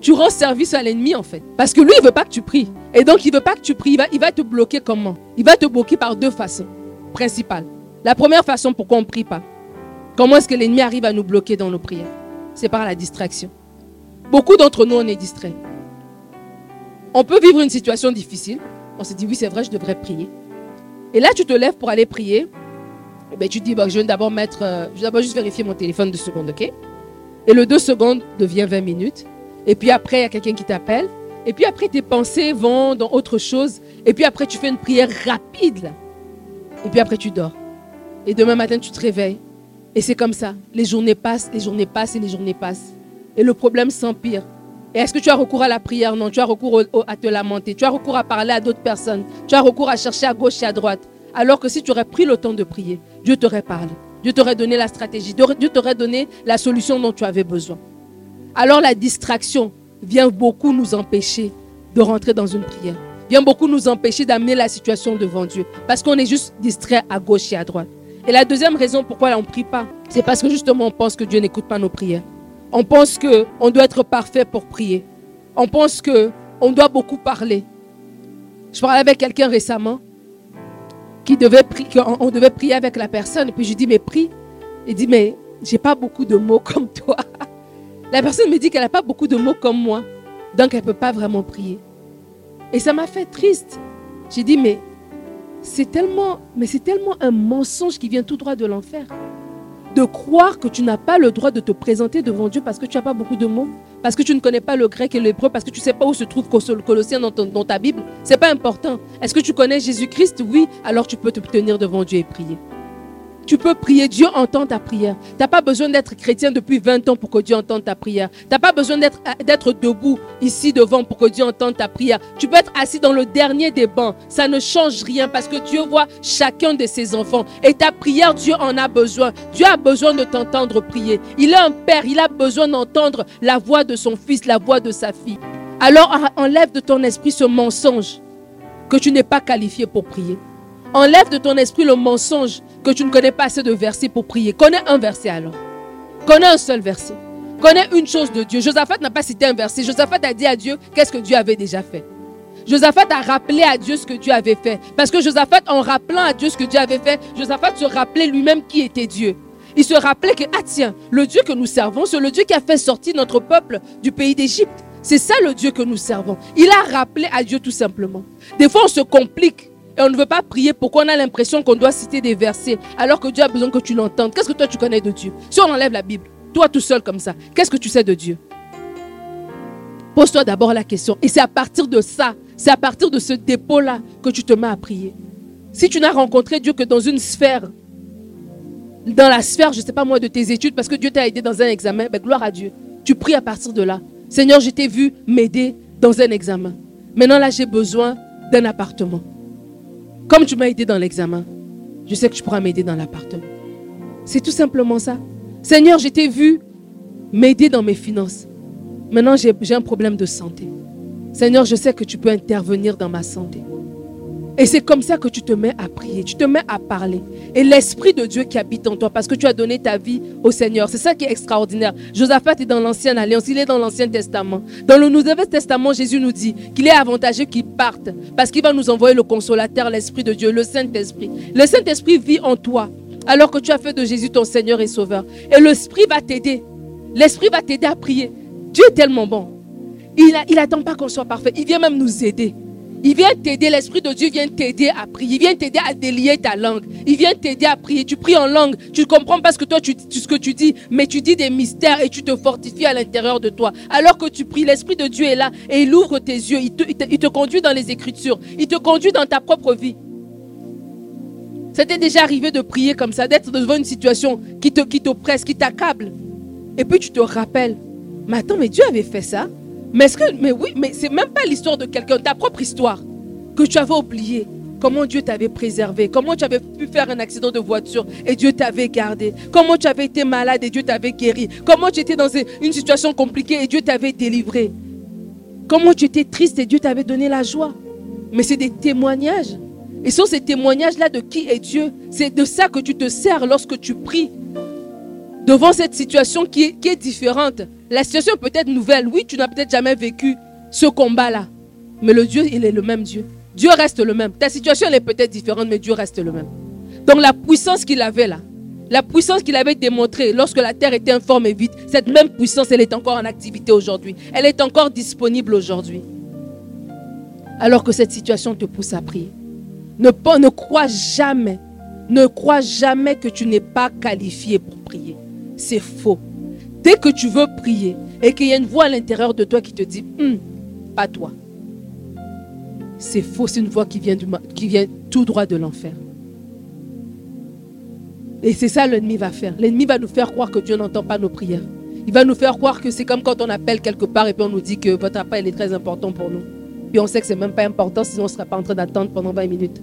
tu rends service à l'ennemi, en fait. Parce que lui, il ne veut pas que tu pries. Et donc, il veut pas que tu pries. Il va, il va te bloquer comment? Il va te bloquer par deux façons principales. La première façon, pourquoi on ne prie pas? Comment est-ce que l'ennemi arrive à nous bloquer dans nos prières? C'est par la distraction. Beaucoup d'entre nous, on est distraits. On peut vivre une situation difficile. On se dit, oui, c'est vrai, je devrais prier. Et là, tu te lèves pour aller prier. Et eh bien, tu te dis, bah, je vais d'abord mettre, euh, je vais d'abord juste vérifier mon téléphone deux secondes, ok? Et le deux secondes devient 20 minutes. Et puis après, il y a quelqu'un qui t'appelle. Et puis après, tes pensées vont dans autre chose. Et puis après, tu fais une prière rapide. Et puis après, tu dors. Et demain matin, tu te réveilles. Et c'est comme ça. Les journées passent, les journées passent et les journées passent. Et le problème s'empire. Et est-ce que tu as recours à la prière? Non, tu as recours à te lamenter. Tu as recours à parler à d'autres personnes. Tu as recours à chercher à gauche et à droite. Alors que si tu aurais pris le temps de prier, Dieu t'aurait parlé. Dieu t'aurait donné la stratégie. Dieu t'aurait donné la solution dont tu avais besoin. Alors la distraction vient beaucoup nous empêcher de rentrer dans une prière. Vient beaucoup nous empêcher d'amener la situation devant Dieu. Parce qu'on est juste distrait à gauche et à droite. Et la deuxième raison pourquoi on ne prie pas, c'est parce que justement on pense que Dieu n'écoute pas nos prières. On pense qu'on doit être parfait pour prier. On pense qu'on doit beaucoup parler. Je parlais avec quelqu'un récemment devait on devait prier avec la personne. Et puis je dis, mais prie. Il dit, mais j'ai pas beaucoup de mots comme toi. La personne me dit qu'elle n'a pas beaucoup de mots comme moi. Donc elle ne peut pas vraiment prier. Et ça m'a fait triste. J'ai dit, mais c'est tellement, mais c'est tellement un mensonge qui vient tout droit de l'enfer de croire que tu n'as pas le droit de te présenter devant Dieu parce que tu n'as pas beaucoup de mots, parce que tu ne connais pas le grec et l'hébreu, parce que tu ne sais pas où se trouve Colossien dans, ta Bible. Ce n'est pas important. Est-ce que tu connais Jésus-Christ? Oui, alors tu peux te tenir devant Dieu et prier. Tu peux prier, Dieu entend ta prière. Tu n'as pas besoin d'être chrétien depuis 20 ans pour que Dieu entende ta prière. Tu n'as pas besoin d'être debout ici devant pour que Dieu entende ta prière. Tu peux être assis dans le dernier des bancs. Ça ne change rien parce que Dieu voit chacun de ses enfants. Et ta prière, Dieu en a besoin. Dieu a besoin de t'entendre prier. Il est un père, il a besoin d'entendre la voix de son fils, la voix de sa fille. Alors enlève de ton esprit ce mensonge que tu n'es pas qualifié pour prier. Enlève de ton esprit le mensonge que tu ne connais pas assez de versets pour prier. Connais un verset alors. Connais un seul verset. Connais une chose de Dieu. Josaphat n'a pas cité un verset. Josaphat a dit à Dieu qu'est-ce que Dieu avait déjà fait. Josaphat a rappelé à Dieu ce que Dieu avait fait. Parce que Josaphat, en rappelant à Dieu ce que Dieu avait fait, Josaphat se rappelait lui-même qui était Dieu. Il se rappelait que, ah tiens, le Dieu que nous servons, c'est le Dieu qui a fait sortir notre peuple du pays d'Égypte. C'est ça le Dieu que nous servons. Il a rappelé à Dieu tout simplement. Des fois, on se complique et on ne veut pas prier pourquoi on a l'impression qu'on doit citer des versets alors que Dieu a besoin que tu l'entendes. Qu'est-ce que toi tu connais de Dieu? Si on enlève la Bible, toi tout seul comme ça, qu'est-ce que tu sais de Dieu? Pose-toi d'abord la question. Et c'est à partir de ça, c'est à partir de ce dépôt-là que tu te mets à prier. Si tu n'as rencontré Dieu que dans une sphère, dans la sphère, je ne sais pas moi, de tes études, parce que Dieu t'a aidé dans un examen, ben, gloire à Dieu. Tu pries à partir de là. Seigneur, je t'ai vu m'aider dans un examen. Maintenant, là, j'ai besoin d'un appartement. Comme tu m'as aidé dans l'examen, je sais que tu pourras m'aider dans l'appartement. C'est tout simplement ça. Seigneur, je t'ai vu m'aider dans mes finances. Maintenant, j'ai un problème de santé. Seigneur, je sais que tu peux intervenir dans ma santé. Et c'est comme ça que tu te mets à prier, tu te mets à parler. Et l'Esprit de Dieu qui habite en toi, parce que tu as donné ta vie au Seigneur. C'est ça qui est extraordinaire. Josaphat est dans l'Ancienne Alliance, il est dans l'Ancien Testament. Dans le Nouveau Testament, Jésus nous dit qu'il est avantageux qu'il parte, parce qu'il va nous envoyer le consolateur, l'Esprit de Dieu, le Saint-Esprit. Le Saint-Esprit vit en toi, alors que tu as fait de Jésus ton Seigneur et Sauveur. Et l'Esprit va t'aider. L'Esprit va t'aider à prier. Dieu est tellement bon. Il n'attend pas qu'on soit parfait. Il vient même nous aider. Il vient t'aider, l'Esprit de Dieu vient t'aider à prier. Il vient t'aider à délier ta langue. Il vient t'aider à prier. Tu pries en langue. Tu ne comprends pas ce que toi, tu, ce que tu dis, mais tu dis des mystères et tu te fortifies à l'intérieur de toi. Alors que tu pries, l'Esprit de Dieu est là et il ouvre tes yeux. Il te, conduit dans les Écritures. Il te conduit dans ta propre vie. C'était déjà arrivé de prier comme ça, d'être devant une situation qui te, qui t'oppresse, qui t'accable. Et puis tu te rappelles, mais attends, mais Dieu avait fait ça. Mais est-ce que, mais oui, mais c'est même pas l'histoire de quelqu'un, ta propre histoire que tu avais oublié. Comment Dieu t'avait préservé, comment tu avais pu faire un accident de voiture et Dieu t'avait gardé, comment tu avais été malade et Dieu t'avait guéri, comment tu étais dans une situation compliquée et Dieu t'avait délivré, comment tu étais triste et Dieu t'avait donné la joie. Mais c'est des témoignages. Et sur ces témoignages-là de qui est Dieu, c'est de ça que tu te sers lorsque tu pries devant cette situation qui est, différente. La situation peut être nouvelle. Oui, tu n'as peut-être jamais vécu ce combat-là. Mais le Dieu, il est le même Dieu. Dieu reste le même. Ta situation, est peut-être différente, mais Dieu reste le même. Donc la puissance qu'il avait là, la puissance qu'il avait démontrée lorsque la terre était informe et vide, cette même puissance, elle est encore en activité aujourd'hui. Elle est encore disponible aujourd'hui. Alors que cette situation te pousse à prier. Ne, ne crois jamais, ne crois jamais que tu n'es pas qualifié pour prier. C'est faux. Dès que tu veux prier et qu'il y a une voix à l'intérieur de toi qui te dit, hum, pas toi. C'est faux, c'est une voix qui vient, tout droit de l'enfer. Et c'est ça l'ennemi va faire. L'ennemi va nous faire croire que Dieu n'entend pas nos prières. Il va nous faire croire que c'est comme quand on appelle quelque part et puis on nous dit que votre appel est très important pour nous. Puis on sait que c'est même pas important, sinon on ne sera pas en train d'attendre pendant 20 minutes.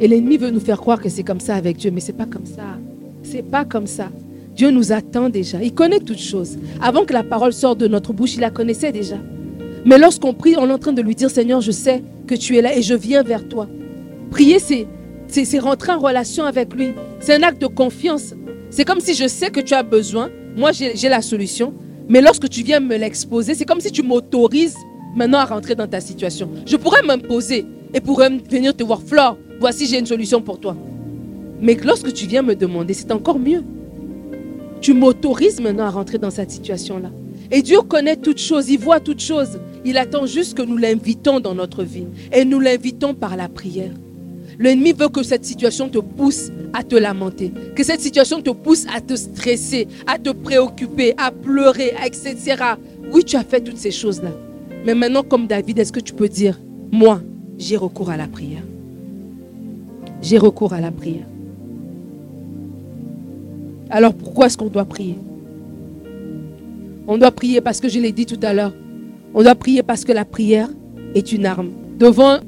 Et l'ennemi veut nous faire croire que c'est comme ça avec Dieu, mais c'est pas comme ça. C'est pas comme ça. Dieu nous attend déjà. Il connaît toutes choses. Avant que la parole sorte de notre bouche, il la connaissait déjà. Mais lorsqu'on prie, on est en train de lui dire, Seigneur, je sais que tu es là et je viens vers toi. Prier, c'est, c'est, rentrer en relation avec lui. C'est un acte de confiance. C'est comme si je sais que tu as besoin. Moi, j'ai, j'ai la solution. Mais lorsque tu viens me l'exposer, c'est comme si tu m'autorises maintenant à rentrer dans ta situation. Je pourrais m'imposer et pourrais venir te voir, Flore, voici j'ai une solution pour toi. Mais lorsque tu viens me demander, c'est encore mieux. Tu m'autorises maintenant à rentrer dans cette situation-là. Et Dieu connaît toutes choses, il voit toutes choses. Il attend juste que nous l'invitons dans notre vie. Et nous l'invitons par la prière. L'ennemi veut que cette situation te pousse à te lamenter, que cette situation te pousse à te stresser, à te préoccuper, à pleurer, etc. Oui, tu as fait toutes ces choses-là. Mais maintenant, comme David, est-ce que tu peux dire, moi, j'ai recours à la prière J'ai recours à la prière. Alors pourquoi est-ce qu'on doit prier? On doit prier parce que je l'ai dit tout à l'heure. On doit prier parce que la prière est une arme. Devant,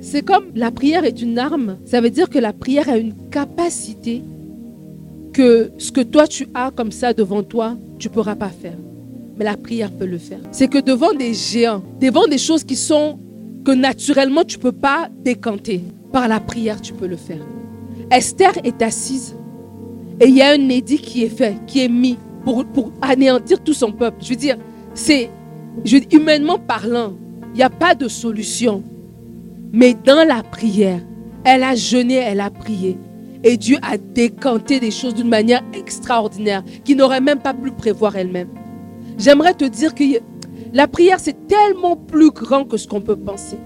c'est comme la prière est une arme. Ça veut dire que la prière a une capacité que ce que toi tu as comme ça devant toi, tu ne pourras pas faire. Mais la prière peut le faire. C'est que devant des géants, devant des choses qui sont que naturellement tu ne peux pas décanter, par la prière tu peux le faire. Esther est assise et il y a un édit qui est fait, qui est mis pour, anéantir tout son peuple. Je veux dire, c'est, humainement parlant, il n'y a pas de solution. Mais dans la prière, elle a jeûné, elle a prié. Et Dieu a décanté des choses d'une manière extraordinaire qui n'aurait même pas pu prévoir elle-même. J'aimerais te dire que la prière, c'est tellement plus grand que ce qu'on peut penser.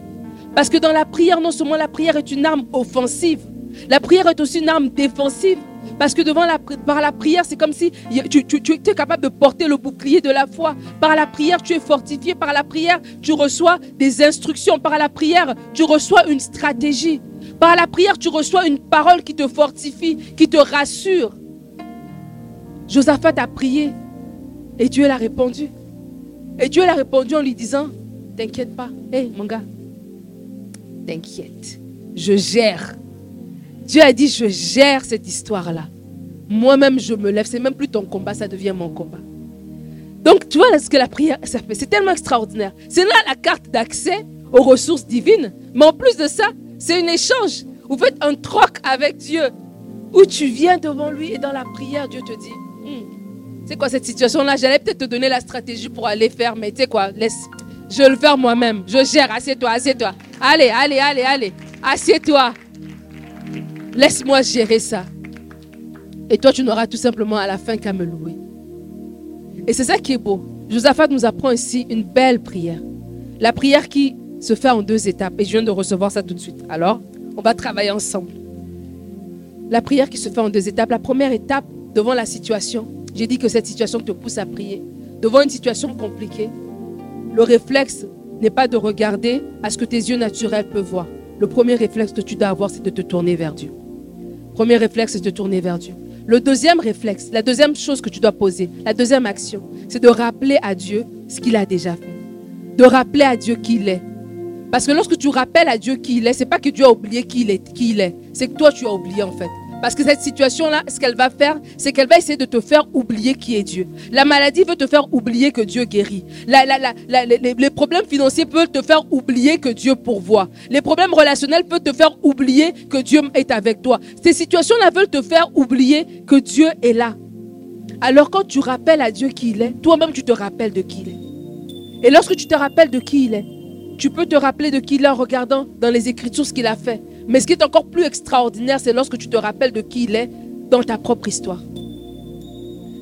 Parce que dans la prière, non seulement la prière est une arme offensive, la prière est aussi une arme défensive. Parce que devant la, par la prière, c'est comme si tu, tu, es capable de porter le bouclier de la foi. Par la prière, tu es fortifié. Par la prière, tu reçois des instructions. Par la prière, tu reçois une stratégie. Par la prière, tu reçois une parole qui te fortifie, qui te rassure. Josaphat a prié et Dieu l'a répondu. Et Dieu l'a répondu en lui disant, t'inquiète pas, hé mon gars, t'inquiète, je gère. Dieu a dit, je gère cette histoire-là. Moi-même, je me lève. C'est même plus ton combat, ça devient mon combat. Donc, tu vois ce que la prière, ça fait. C'est tellement extraordinaire. C'est là la carte d'accès aux ressources divines. Mais en plus de ça, c'est un échange. Vous faites un troc avec Dieu. Où tu viens devant lui et dans la prière, Dieu te dit, hmm, c'est quoi cette situation-là? J'allais peut-être te donner la stratégie pour aller faire, mais tu sais quoi, je le faire moi-même. Je gère, assieds-toi, assieds-toi. Allez, allez, allez, allez, assieds-toi. Laisse-moi gérer ça. Et toi, tu n'auras tout simplement à la fin qu'à me louer. Et c'est ça qui est beau. Josaphat nous apprend ici une belle prière. La prière qui se fait en deux étapes. Et je viens de recevoir ça tout de suite. Alors, on va travailler ensemble. La prière qui se fait en deux étapes. La première étape, devant la situation. J'ai dit que cette situation te pousse à prier. Devant une situation compliquée, le réflexe n'est pas de regarder à ce que tes yeux naturels peuvent voir. Le premier réflexe que tu dois avoir, c'est de te tourner vers Dieu. Premier réflexe, c'est de tourner vers Dieu. Le deuxième réflexe, la deuxième chose que tu dois poser, la deuxième action, c'est de rappeler à Dieu ce qu'il a déjà fait. De rappeler à Dieu qui il est. Parce que lorsque tu rappelles à Dieu qui il est, c'est pas que Dieu a oublié qui qui il est. C'est que toi tu as oublié en fait. Parce que cette situation-là, ce qu'elle va faire, c'est qu'elle va essayer de te faire oublier qui est Dieu. La maladie veut te faire oublier que Dieu guérit. les, problèmes financiers peuvent te faire oublier que Dieu pourvoit. Les problèmes relationnels peuvent te faire oublier que Dieu est avec toi. Ces situations-là veulent te faire oublier que Dieu est là. Alors quand tu rappelles à Dieu qui il est, toi-même tu te rappelles de qui il est. Et lorsque tu te rappelles de qui il est, tu peux te rappeler de qui il est en regardant dans les Écritures ce qu'il a fait. Mais ce qui est encore plus extraordinaire, c'est lorsque tu te rappelles de qui il est dans ta propre histoire.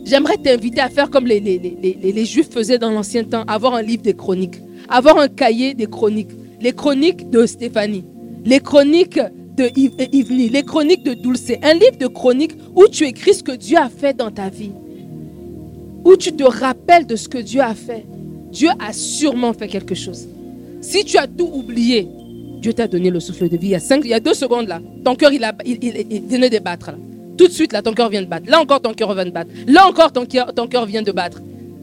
J'aimerais t'inviter à faire comme les, les, Juifs faisaient dans l'ancien temps, avoir un livre des chroniques, avoir un cahier des chroniques, les chroniques de Stéphanie, les chroniques de Yvni, les chroniques de Dulce, un livre de chroniques où tu écris ce que Dieu a fait dans ta vie, où tu te rappelles de ce que Dieu a fait. Dieu a sûrement fait quelque chose. Si tu as tout oublié, Dieu t'a donné le souffle de vie. Il y a, deux secondes là. Ton cœur, il, de battre. Tout de suite là, ton cœur vient de battre. Là encore, ton cœur vient de battre. Là encore, ton cœur, ton cœur vient de battre.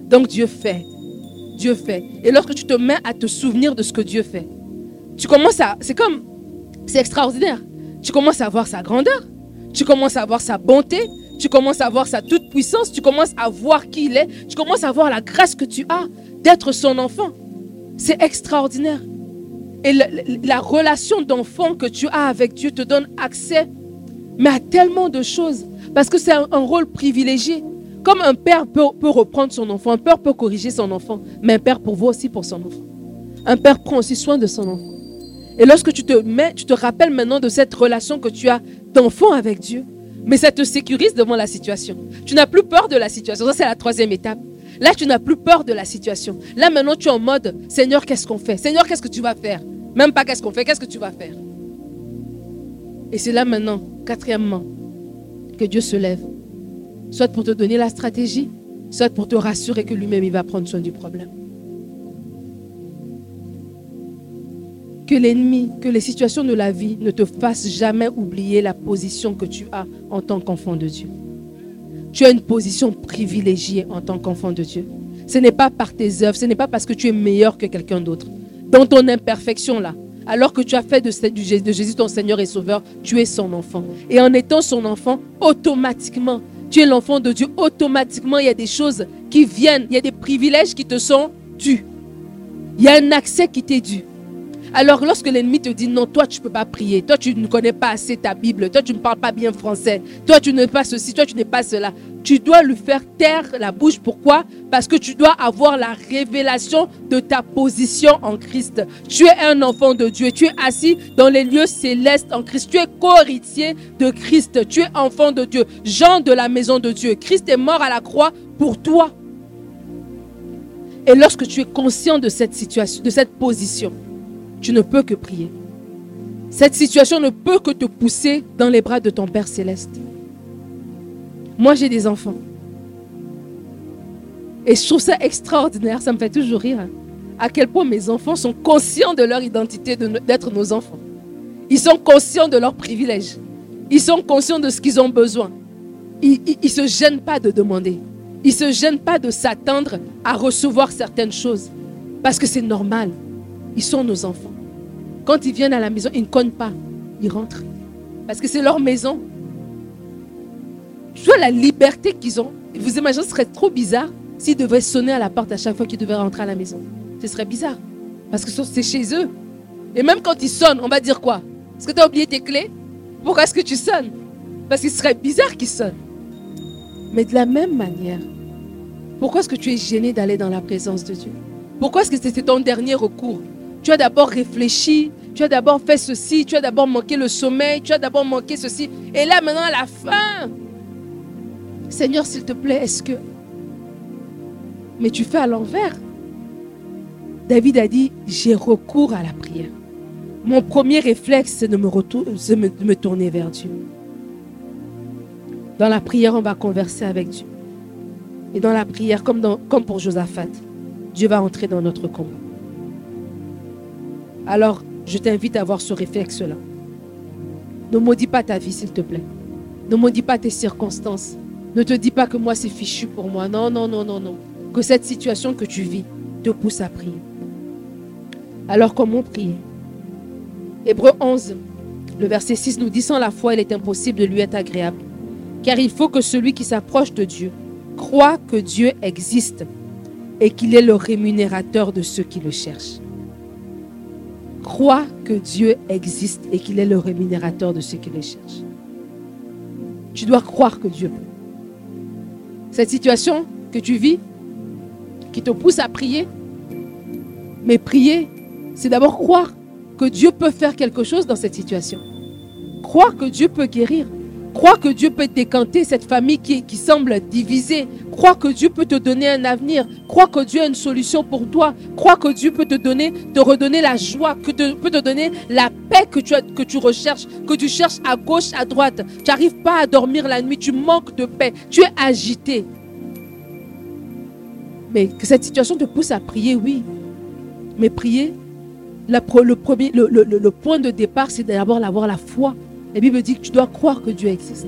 Donc Dieu fait. Dieu fait. Et lorsque tu te mets à te souvenir de ce que Dieu fait, tu commences à. C'est comme. C'est extraordinaire. Tu commences à voir sa grandeur. Tu commences à voir sa bonté. Tu commences à voir sa toute puissance. Tu commences à voir qui il est. Tu commences à voir la grâce que tu as d'être son enfant. C'est extraordinaire. Et la, relation d'enfant que tu as avec Dieu te donne accès, mais à tellement de choses. Parce que c'est un, rôle privilégié. Comme un père peut, reprendre son enfant, un père peut corriger son enfant, mais un père pourvoit aussi pour son enfant. Un père prend aussi soin de son enfant. Et lorsque tu te mets, tu te rappelles maintenant de cette relation que tu as d'enfant avec Dieu, mais ça te sécurise devant la situation. Tu n'as plus peur de la situation. Ça, c'est la troisième étape. Là, tu n'as plus peur de la situation. Là, maintenant, tu es en mode, Seigneur, qu'est-ce qu'on fait? Seigneur, qu'est-ce que tu vas faire? Même pas qu'est-ce qu'on fait, qu'est-ce que tu vas faire? Et c'est là maintenant, quatrièmement, que Dieu se lève. Soit pour te donner la stratégie, soit pour te rassurer que lui-même, il va prendre soin du problème. Que l'ennemi, que les situations de la vie ne te fassent jamais oublier la position que tu as en tant qu'enfant de Dieu. Tu as une position privilégiée en tant qu'enfant de Dieu. Ce n'est pas par tes œuvres, ce n'est pas parce que tu es meilleur que quelqu'un d'autre dans ton imperfection là, alors que tu as fait de, Jésus ton Seigneur et Sauveur, tu es son enfant. Et en étant son enfant, automatiquement, tu es l'enfant de Dieu. Automatiquement, il y a des choses qui viennent, il y a des privilèges qui te sont dus. Il y a un accès qui t'est dû. Alors lorsque l'ennemi te dit non, toi tu ne peux pas prier, toi tu ne connais pas assez ta Bible, toi tu ne parles pas bien français, toi tu n'es pas ceci, toi tu n'es pas cela, tu dois lui faire taire la bouche. Pourquoi? Parce que tu dois avoir la révélation de ta position en Christ. Tu es un enfant de Dieu, tu es assis dans les lieux célestes en Christ, tu es co-héritier de Christ, tu es enfant de Dieu, Jean de la maison de Dieu. Christ est mort à la croix pour toi. Et lorsque tu es conscient de cette situation, de cette position, tu ne peux que prier. Cette situation ne peut que te pousser dans les bras de ton Père céleste. Moi, j'ai des enfants. Et je trouve ça extraordinaire, ça me fait toujours rire, hein. à quel point mes enfants sont conscients de leur identité d'être nos enfants. Ils sont conscients de leurs privilèges. Ils sont conscients de ce qu'ils ont besoin. Ils ne se gênent pas de demander. Ils ne se gênent pas de s'attendre à recevoir certaines choses. Parce que c'est normal. Ils sont nos enfants. Quand ils viennent à la maison, ils ne cognent pas. Ils rentrent. Parce que c'est leur maison. Je vois la liberté qu'ils ont. Vous imaginez, ce serait trop bizarre s'ils devaient sonner à la porte à chaque fois qu'ils devaient rentrer à la maison. Ce serait bizarre. Parce que c'est chez eux. Et même quand ils sonnent, on va dire quoi? Est-ce que tu as oublié tes clés? Pourquoi est-ce que tu sonnes? Parce qu'il serait bizarre qu'ils sonnent. Mais de la même manière, pourquoi est-ce que tu es gêné d'aller dans la présence de Dieu? Pourquoi est-ce que c'était ton dernier recours? Tu as d'abord réfléchi, tu as d'abord fait ceci, tu as d'abord manqué le sommeil, tu as d'abord manqué ceci. Et là, maintenant, à la fin, Seigneur, s'il te plaît, est-ce que... Mais tu fais à l'envers? David a dit, j'ai recours à la prière. Mon premier réflexe, c'est de me, tourner vers Dieu. Dans la prière, on va converser avec Dieu. Et dans la prière, comme pour Josaphat, Dieu va entrer dans notre combat. Alors, je t'invite à avoir ce réflexe-là. Ne maudis pas ta vie, s'il te plaît. Ne maudis pas tes circonstances. Ne te dis pas que moi, c'est fichu pour moi. Non, non, non, non, non. Que cette situation que tu vis te pousse à prier. Alors, comment prier Hébreu 11, le verset 6 nous dit Sans la foi, il est impossible de lui être agréable. Car il faut que celui qui s'approche de Dieu croit que Dieu existe et qu'il est le rémunérateur de ceux qui le cherchent. Crois que Dieu existe et qu'il est le rémunérateur de ceux qui le cherchent. Tu dois croire que Dieu peut. Cette situation que tu vis, qui te pousse à prier, mais prier, c'est d'abord croire que Dieu peut faire quelque chose dans cette situation. Croire que Dieu peut guérir. Crois que Dieu peut décanter cette famille qui, semble divisée. Crois que Dieu peut te donner un avenir. Crois que Dieu a une solution pour toi. Crois que Dieu peut te donner, te redonner la joie, que te, peut te donner la paix que tu, que tu recherches, que tu cherches à gauche, à droite. Tu n'arrives pas à dormir la nuit. Tu manques de paix. Tu es agité. Mais que cette situation te pousse à prier, oui. Mais prier, le, le, point de départ, c'est d'abord avoir la foi la Bible dit que tu dois croire que Dieu existe.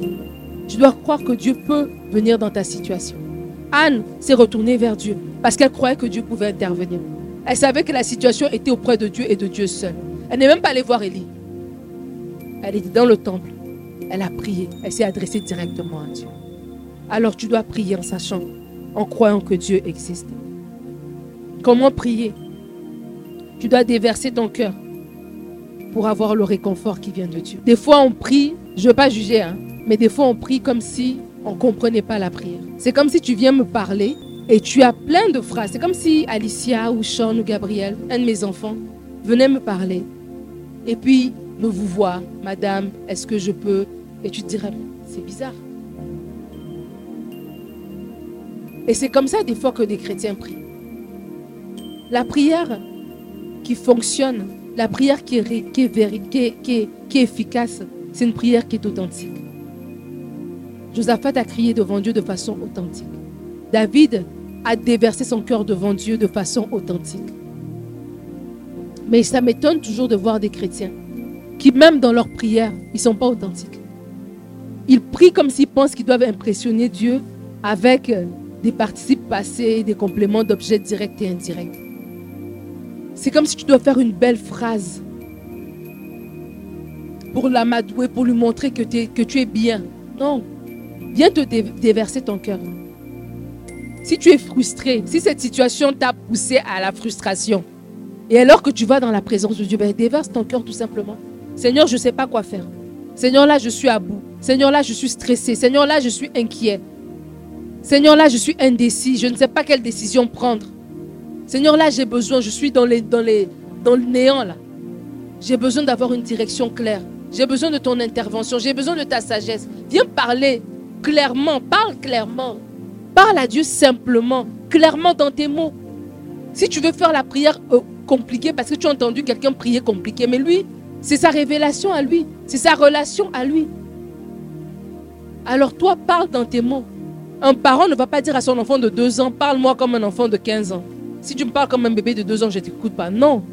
Tu dois croire que Dieu peut venir dans ta situation. Anne s'est retournée vers Dieu parce qu'elle croyait que Dieu pouvait intervenir. Elle savait que la situation était auprès de Dieu et de Dieu seul. Elle n'est même pas allée voir Élie. Elle était dans le temple. Elle a prié. Elle s'est adressée directement à Dieu. Alors tu dois prier en sachant, en croyant que Dieu existe. Comment prier? Tu dois déverser ton cœur pour avoir le réconfort qui vient de Dieu. Des fois, on prie, je ne veux pas juger, hein, mais des fois, on prie comme si on ne comprenait pas la prière. C'est comme si tu viens me parler et tu as plein de phrases. C'est comme si Alicia ou Sean ou Gabriel, un de mes enfants, venait me parler. Et puis, me vous voir, madame, est-ce que je peux? Et tu te dirais, c'est bizarre. Et c'est comme ça des fois que des chrétiens prient. La prière qui fonctionne, la prière qui est, efficace, c'est une prière qui est authentique. Josaphat a crié devant Dieu de façon authentique. David a déversé son cœur devant Dieu de façon authentique. Mais ça m'étonne toujours de voir des chrétiens qui, même dans leur prière, ils ne sont pas authentiques. Ils prient comme s'ils pensent qu'ils doivent impressionner Dieu avec des participes passés, des compléments d'objets directs et indirects. C'est comme si tu dois faire une belle phrase pour l'amadouer, pour lui montrer que, tu es bien. Non. Viens te déverser ton cœur. Si tu es frustré, si cette situation t'a poussé à la frustration, et alors que tu vas dans la présence de Dieu, ben déverse ton cœur tout simplement. Seigneur, je ne sais pas quoi faire. Seigneur, là, je suis à bout. Seigneur, là, je suis stressé. Seigneur, là, je suis inquiet. Seigneur, là, je suis indécis. Je ne sais pas quelle décision prendre. Seigneur, là, j'ai besoin, je suis dans, dans, dans le néant, là. J'ai besoin d'avoir une direction claire. J'ai besoin de ton intervention. J'ai besoin de ta sagesse. Viens parler clairement. Parle clairement. Parle à Dieu simplement, clairement dans tes mots. Si tu veux faire la prière euh, compliquée, parce que tu as entendu quelqu'un prier compliqué, mais lui, c'est sa révélation à lui. C'est sa relation à lui. Alors toi, parle dans tes mots. Un parent ne va pas dire à son enfant de 2 ans, parle-moi comme un enfant de 15 ans. Si tu me parles comme un bébé de deux ans, je ne t'écoute pas. Non.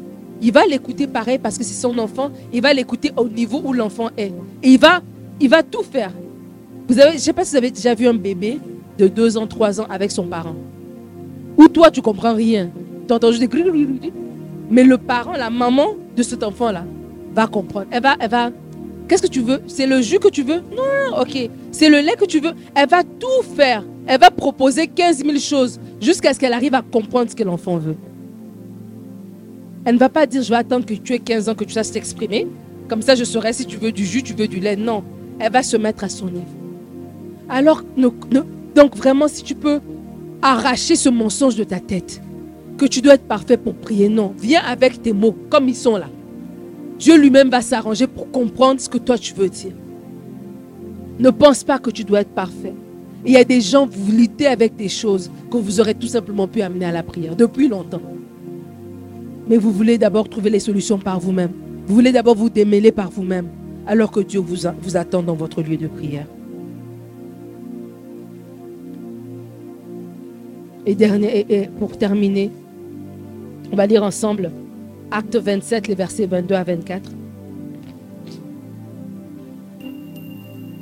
Il va l'écouter pareil parce que c'est son enfant. Il va l'écouter au niveau où l'enfant est. Et il va, il va tout faire. Vous avez, je ne sais pas si vous avez déjà vu un bébé de deux ans, trois ans avec son parent. Ou toi, tu comprends rien. Tu entends juste des... Mais le parent, la maman de cet enfant-là, va comprendre. Elle va, elle va. Qu'est-ce que tu veux? C'est le jus que tu veux? Non, ok. C'est le lait que tu veux? Elle va tout faire. Elle va proposer 15 000 choses jusqu'à ce qu'elle arrive à comprendre ce que l'enfant veut. Elle ne va pas dire je vais attendre que tu aies 15 ans, que tu saches t'exprimer. Comme ça, je saurai si tu veux du jus, tu veux du lait. Non, elle va se mettre à son niveau. Alors, donc vraiment, si tu peux arracher ce mensonge de ta tête, que tu dois être parfait pour prier, non. Viens avec tes mots comme ils sont là. Dieu lui-même va s'arranger pour comprendre ce que toi tu veux dire. Ne pense pas que tu dois être parfait. Il y a des gens, vous luttez avec des choses que vous aurez tout simplement pu amener à la prière depuis longtemps. Mais vous voulez d'abord trouver les solutions par vous-même. Vous voulez d'abord vous démêler par vous-même, alors que Dieu vous, attend dans votre lieu de prière. Et, dernier, et pour terminer, on va lire ensemble Acte 27, les versets 22 à 24.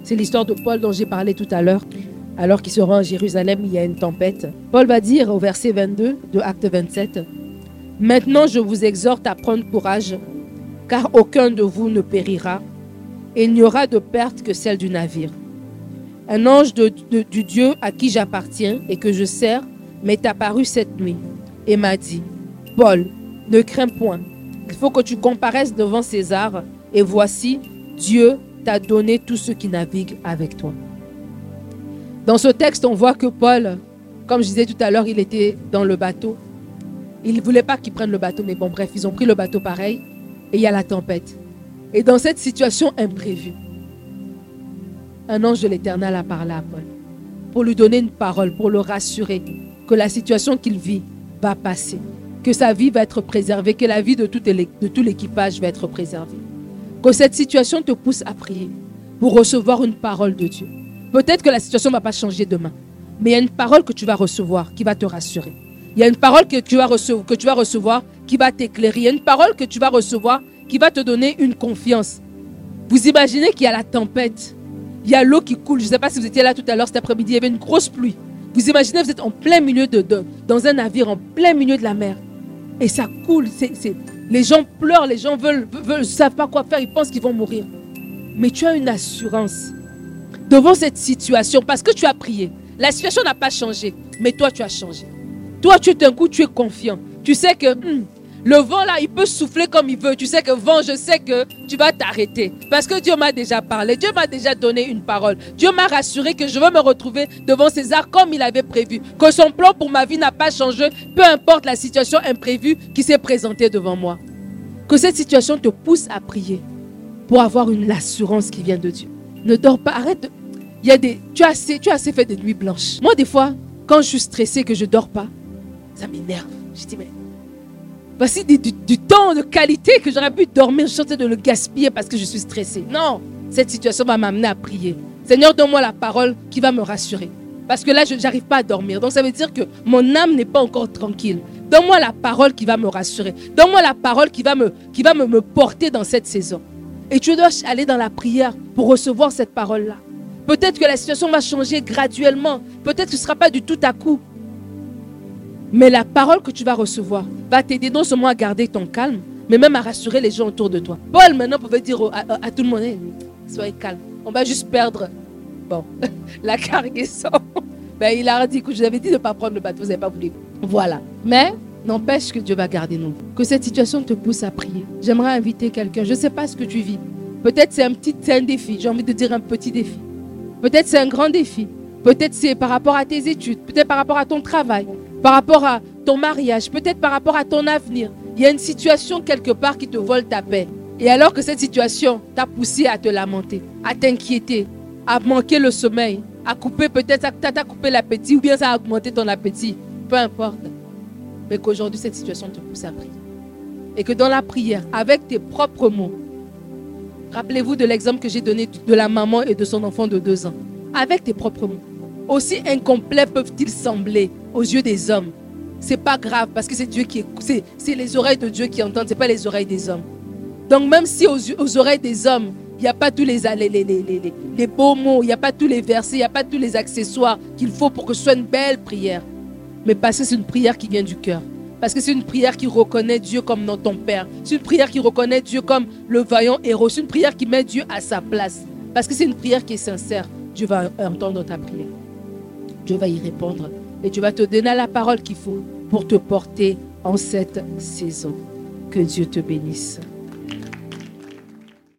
C'est l'histoire de Paul dont j'ai parlé tout à l'heure. Alors qu'il se rend à Jérusalem, il y a une tempête. Paul va dire au verset 22 de Acte 27, Maintenant je vous exhorte à prendre courage, car aucun de vous ne périra, et il n'y aura de perte que celle du navire. Un ange du Dieu à qui j'appartiens et que je sers m'est apparu cette nuit et m'a dit, Paul, ne crains point, il faut que tu comparaisses devant César, et voici, Dieu t'a donné tout ce qui navigue avec toi. Dans ce texte, on voit que Paul, comme je disais tout à l'heure, il était dans le bateau. Il ne voulait pas qu'ils prennent le bateau, mais bon, bref, ils ont pris le bateau pareil, et il y a la tempête. Et dans cette situation imprévue, un ange de l'Éternel a parlé à Paul pour lui donner une parole, pour le rassurer que la situation qu'il vit va passer, que sa vie va être préservée, que la vie de tout l'équipage va être préservée. Que cette situation te pousse à prier pour recevoir une parole de Dieu. Peut-être que la situation ne va pas changer demain, mais il y a une parole que tu vas recevoir qui va te rassurer. Il y a une parole que tu vas recevoir, qui va t'éclairer. Il y a une parole que tu vas recevoir qui va te donner une confiance. Vous imaginez qu'il y a la tempête, il y a l'eau qui coule. Je ne sais pas si vous étiez là tout à l'heure cet après-midi, il y avait une grosse pluie. Vous imaginez, vous êtes en plein milieu de, dans un navire, en plein milieu de la mer. Et ça coule. les gens pleurent, les gens veulent, veulent, savent pas quoi faire, ils pensent qu'ils vont mourir. Mais tu as une assurance devant cette situation parce que tu as prié. La situation n'a pas changé, mais toi tu as changé. Toi, tu d'un coup, tu es confiant. Tu sais que hmm, le vent là, il peut souffler comme il veut. Tu sais que vent, je sais que tu vas t'arrêter. Parce que Dieu m'a déjà parlé. Dieu m'a déjà donné une parole. Dieu m'a rassuré que je veux me retrouver devant César comme il avait prévu. Que son plan pour ma vie n'a pas changé, peu importe la situation imprévue qui s'est présentée devant moi. Que cette situation te pousse à prier pour avoir une assurance qui vient de Dieu. Ne dors pas, arrête. Y a des, tu as assez, tu as assez fait des nuits blanches. Moi, des fois, quand je suis stressée que je dors pas, ça m'énerve. Je dis mais Voici du, temps de qualité que j'aurais pu dormir. Je suis de le gaspiller parce que je suis stressée. Non, cette situation va m'amener à prier. Seigneur, donne-moi la parole qui va me rassurer. Parce que là, je n'arrive pas à dormir. Donc ça veut dire que mon âme n'est pas encore tranquille. Donne-moi la parole qui va me rassurer. Donne-moi la parole qui va, me, qui va me, me porter dans cette saison. Et tu dois aller dans la prière pour recevoir cette parole-là. Peut-être que la situation va changer graduellement. Peut-être que ce ne sera pas du tout à coup. Mais la parole que tu vas recevoir va t'aider non seulement à garder ton calme, mais même à rassurer les gens autour de toi. Paul maintenant pouvait dire à, tout le monde, soyez calme, on va juste perdre bon, la cargaison. Ben, il a dit que je vous avais dit de ne pas prendre le bateau, vous n'avez pas voulu. Voilà. Mais n'empêche que Dieu va garder nous. Que cette situation te pousse à prier. J'aimerais inviter quelqu'un. Je ne sais pas ce que tu vis. Peut-être c'est un petit un défi. J'ai envie de dire un petit défi. Peut-être c'est un grand défi. Peut-être c'est par rapport à tes études. Peut-être par rapport à ton travail par rapport à ton mariage, peut-être par rapport à ton avenir. Il y a une situation quelque part qui te vole ta paix. Et alors que cette situation t'a poussé à te lamenter, à t'inquiéter, à manquer le sommeil, à couper peut-être, t'a coupé l'appétit ou bien ça a augmenté ton appétit, peu importe. Mais qu'aujourd'hui cette situation te pousse à prier. Et que dans la prière, avec tes propres mots, rappelez-vous de l'exemple que j'ai donné de la maman et de son enfant de deux ans. Avec tes propres mots aussi incomplets peuvent-ils sembler aux yeux des hommes, c'est pas grave parce que c'est Dieu qui c'est, les oreilles de Dieu qui entendent, c'est pas les oreilles des hommes. Donc même si aux, oreilles des hommes, il n'y a pas tous les, les, les, les, les beaux mots, il n'y a pas tous les versets, il n'y a pas tous les accessoires qu'il faut pour que ce soit une belle prière. Mais parce que c'est une prière qui vient du cœur. Parce que c'est une prière qui reconnaît Dieu comme dans ton Père. C'est une prière qui reconnaît Dieu comme le vaillant héros. C'est une prière qui met Dieu à sa place. Parce que c'est une prière qui est sincère. Dieu va entendre ta prière. Dieu va y répondre et tu vas te donner la parole qu'il faut pour te porter en cette saison. Que Dieu te bénisse.